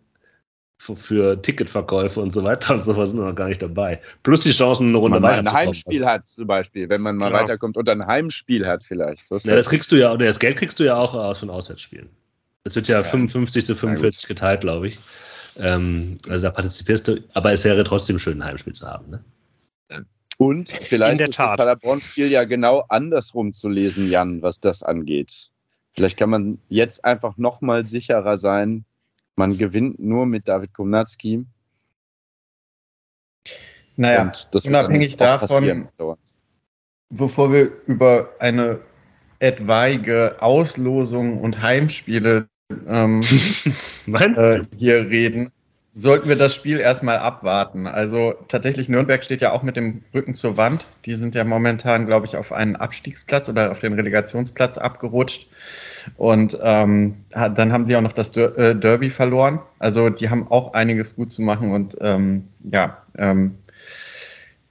für, für, Ticketverkäufe und so weiter und sowas sind noch gar nicht dabei. Plus die Chancen, eine Runde weiter. Wenn man ein Heimspiel hat zum Beispiel, wenn man mal genau. weiterkommt und ein Heimspiel hat vielleicht. Das, ja, das kriegst du ja, oder das Geld kriegst du ja auch aus von Auswärtsspielen. Das wird ja, ja 55 zu 45 geteilt, glaube ich. Ähm, also da partizipierst du, aber es wäre trotzdem schön, ein Heimspiel zu haben. Ne? Und vielleicht ist das Paderborn-Spiel ja genau andersrum zu lesen, Jan, was das angeht. Vielleicht kann man jetzt einfach noch mal sicherer sein, man gewinnt nur mit David Komnatski. Naja, unabhängig davon, bevor wir über eine etwaige Auslosung und Heimspiele ähm, [LAUGHS] äh, hier reden, sollten wir das Spiel erstmal abwarten. Also tatsächlich, Nürnberg steht ja auch mit dem Rücken zur Wand. Die sind ja momentan, glaube ich, auf einen Abstiegsplatz oder auf den Relegationsplatz abgerutscht. Und ähm, dann haben sie auch noch das äh, Derby verloren. Also die haben auch einiges gut zu machen. Und ähm, ja, ähm,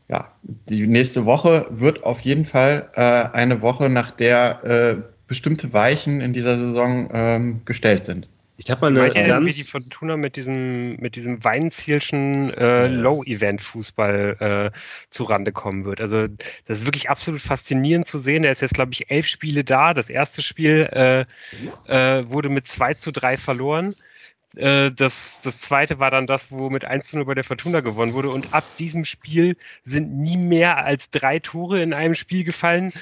ja, die nächste Woche wird auf jeden Fall äh, eine Woche, nach der äh, bestimmte Weichen in dieser Saison ähm, gestellt sind. Ich habe mal eine Meint ganz... wie die Fortuna mit diesem, mit diesem Weinzielschen äh, Low-Event-Fußball äh, zurande kommen wird. Also das ist wirklich absolut faszinierend zu sehen. Er ist jetzt, glaube ich, elf Spiele da. Das erste Spiel äh, äh, wurde mit 2 zu 3 verloren. Äh, das, das zweite war dann das, wo mit 1 zu 0 bei der Fortuna gewonnen wurde. Und ab diesem Spiel sind nie mehr als drei Tore in einem Spiel gefallen.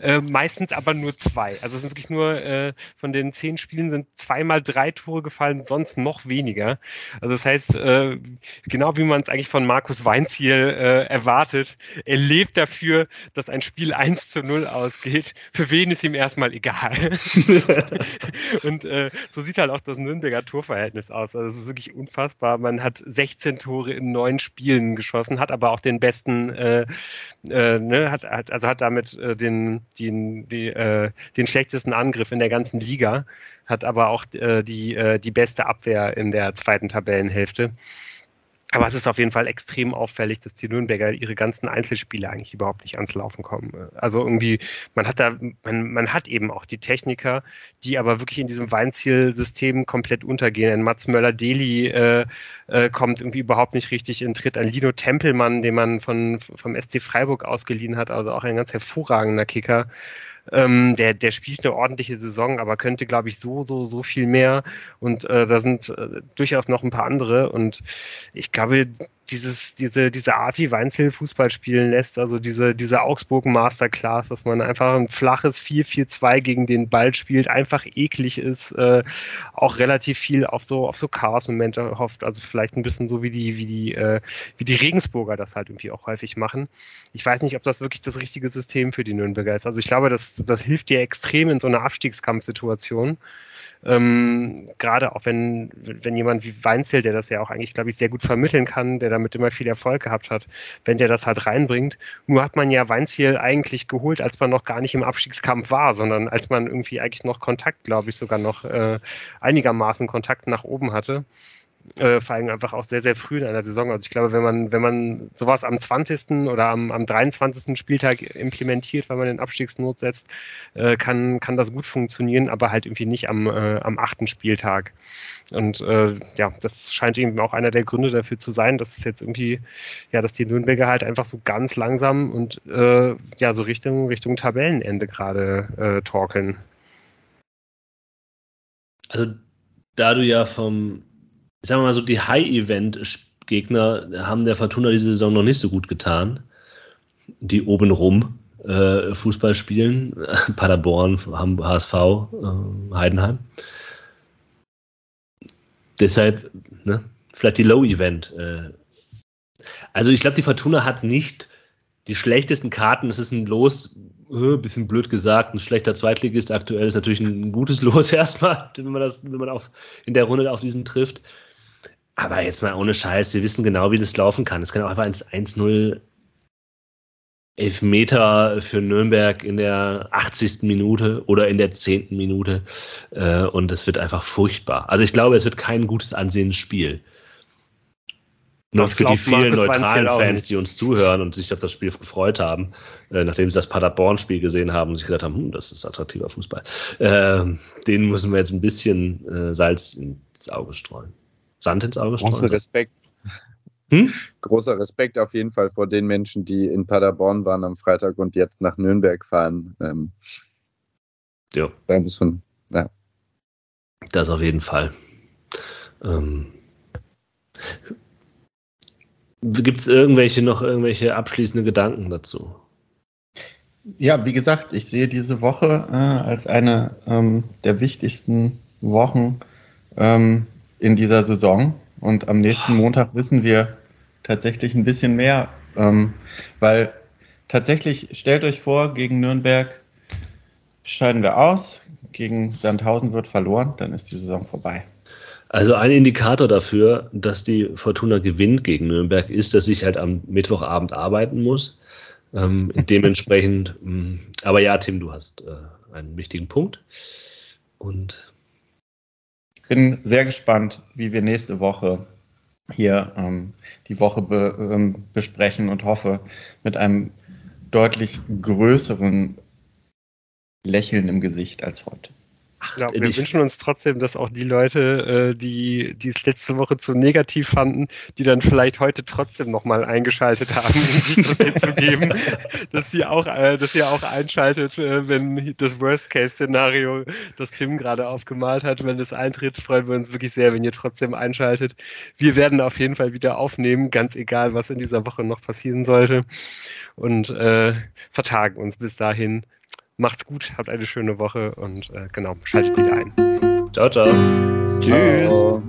Äh, meistens aber nur zwei. Also es sind wirklich nur äh, von den zehn Spielen sind zweimal drei Tore gefallen, sonst noch weniger. Also das heißt, äh, genau wie man es eigentlich von Markus Weinziel äh, erwartet, er lebt dafür, dass ein Spiel 1 zu 0 ausgeht. Für wen ist ihm erstmal egal. [LAUGHS] Und äh, so sieht halt auch das Nürnberger Torverhältnis aus. Also es ist wirklich unfassbar. Man hat 16 Tore in neun Spielen geschossen, hat aber auch den besten, ne, hat, hat, also hat damit den den, die, äh, den schlechtesten Angriff in der ganzen Liga, hat aber auch äh, die, äh, die beste Abwehr in der zweiten Tabellenhälfte. Aber es ist auf jeden Fall extrem auffällig, dass die Nürnberger ihre ganzen Einzelspiele eigentlich überhaupt nicht ans Laufen kommen. Also irgendwie, man hat da, man, man hat eben auch die Techniker, die aber wirklich in diesem Weinzielsystem komplett untergehen. Ein Mats Möller-Deli äh, äh, kommt irgendwie überhaupt nicht richtig in Tritt. Ein Lino Tempelmann, den man von, vom SC Freiburg ausgeliehen hat, also auch ein ganz hervorragender Kicker. Ähm, der, der spielt eine ordentliche Saison, aber könnte, glaube ich, so, so, so viel mehr. Und äh, da sind äh, durchaus noch ein paar andere. Und ich glaube, dieses, diese, diese Art, wie Weinzel Fußball spielen lässt, also diese, diese Augsburg Masterclass, dass man einfach ein flaches 4-4-2 gegen den Ball spielt, einfach eklig ist, äh, auch relativ viel auf so, auf so Chaos-Momente hofft, also vielleicht ein bisschen so wie die, wie die, äh, wie die Regensburger das halt irgendwie auch häufig machen. Ich weiß nicht, ob das wirklich das richtige System für die Nürnberger ist. Also ich glaube, das, das hilft dir extrem in so einer Abstiegskampfsituation. Ähm, Gerade auch wenn, wenn jemand wie Weinzel, der das ja auch eigentlich, glaube ich, sehr gut vermitteln kann, der damit immer viel Erfolg gehabt hat, wenn der das halt reinbringt. Nur hat man ja Weinziel eigentlich geholt, als man noch gar nicht im Abstiegskampf war, sondern als man irgendwie eigentlich noch Kontakt, glaube ich, sogar noch äh, einigermaßen Kontakt nach oben hatte. Äh, vor allem einfach auch sehr, sehr früh in einer Saison. Also ich glaube, wenn man, wenn man sowas am 20. oder am, am 23. Spieltag implementiert, weil man den Abstiegsnot setzt, äh, kann, kann das gut funktionieren, aber halt irgendwie nicht am, äh, am 8. Spieltag. Und äh, ja, das scheint eben auch einer der Gründe dafür zu sein, dass es jetzt irgendwie, ja, dass die Nürnberger halt einfach so ganz langsam und äh, ja, so Richtung, Richtung Tabellenende gerade äh, torkeln. Also da du ja vom, sagen wir mal so, die High-Event-Gegner haben der Fortuna diese Saison noch nicht so gut getan, die oben rum äh, Fußball spielen, [LAUGHS] Paderborn, HSV, äh, Heidenheim. Deshalb, ne, vielleicht die Low-Event. Äh. Also ich glaube, die Fortuna hat nicht die schlechtesten Karten. Das ist ein Los, äh, bisschen blöd gesagt, ein schlechter Zweitligist aktuell ist natürlich ein gutes Los [LAUGHS] erstmal, wenn man das, wenn man auf, in der Runde auf diesen trifft. Aber jetzt mal ohne Scheiß, wir wissen genau, wie das laufen kann. Es kann auch einfach 1-0 Elfmeter für Nürnberg in der 80. Minute oder in der 10. Minute. Äh, und es wird einfach furchtbar. Also ich glaube, es wird kein gutes ansehendes Spiel. Nur für die vielen neutralen Fans, die uns zuhören und sich auf das Spiel gefreut haben, äh, nachdem sie das Paderborn-Spiel gesehen haben und sich gedacht haben, hm, das ist attraktiver Fußball. Äh, denen müssen wir jetzt ein bisschen äh, Salz ins Auge streuen. Sand ins Auge streuen. Großer Respekt. Hm? Großer Respekt auf jeden Fall vor den Menschen, die in Paderborn waren am Freitag und jetzt nach Nürnberg fahren. Ähm, ja. Da muss man, ja. Das auf jeden Fall. Ähm, Gibt es irgendwelche noch irgendwelche abschließende Gedanken dazu? Ja, wie gesagt, ich sehe diese Woche äh, als eine ähm, der wichtigsten Wochen ähm, in dieser Saison. Und am nächsten Montag wissen wir tatsächlich ein bisschen mehr, ähm, weil tatsächlich, stellt euch vor, gegen Nürnberg scheiden wir aus, gegen Sandhausen wird verloren, dann ist die Saison vorbei. Also ein Indikator dafür, dass die Fortuna gewinnt gegen Nürnberg, ist, dass ich halt am Mittwochabend arbeiten muss. Ähm, [LAUGHS] dementsprechend, mm, aber ja, Tim, du hast äh, einen wichtigen Punkt. Und bin sehr gespannt, wie wir nächste Woche hier ähm, die Woche be, ähm, besprechen und hoffe mit einem deutlich größeren Lächeln im Gesicht als heute. Ja, wir wünschen uns trotzdem, dass auch die Leute, äh, die, die es letzte Woche zu negativ fanden, die dann vielleicht heute trotzdem nochmal eingeschaltet haben, um sich das hier zu geben, [LAUGHS] dass sie auch, äh, dass ihr auch einschaltet, äh, wenn das Worst-Case-Szenario, das Tim gerade aufgemalt hat, wenn es eintritt, freuen wir uns wirklich sehr, wenn ihr trotzdem einschaltet. Wir werden auf jeden Fall wieder aufnehmen, ganz egal, was in dieser Woche noch passieren sollte. Und äh, vertagen uns bis dahin. Macht's gut, habt eine schöne Woche und äh, genau, schaltet wieder ein. Ciao, ciao. Tschüss. Ciao.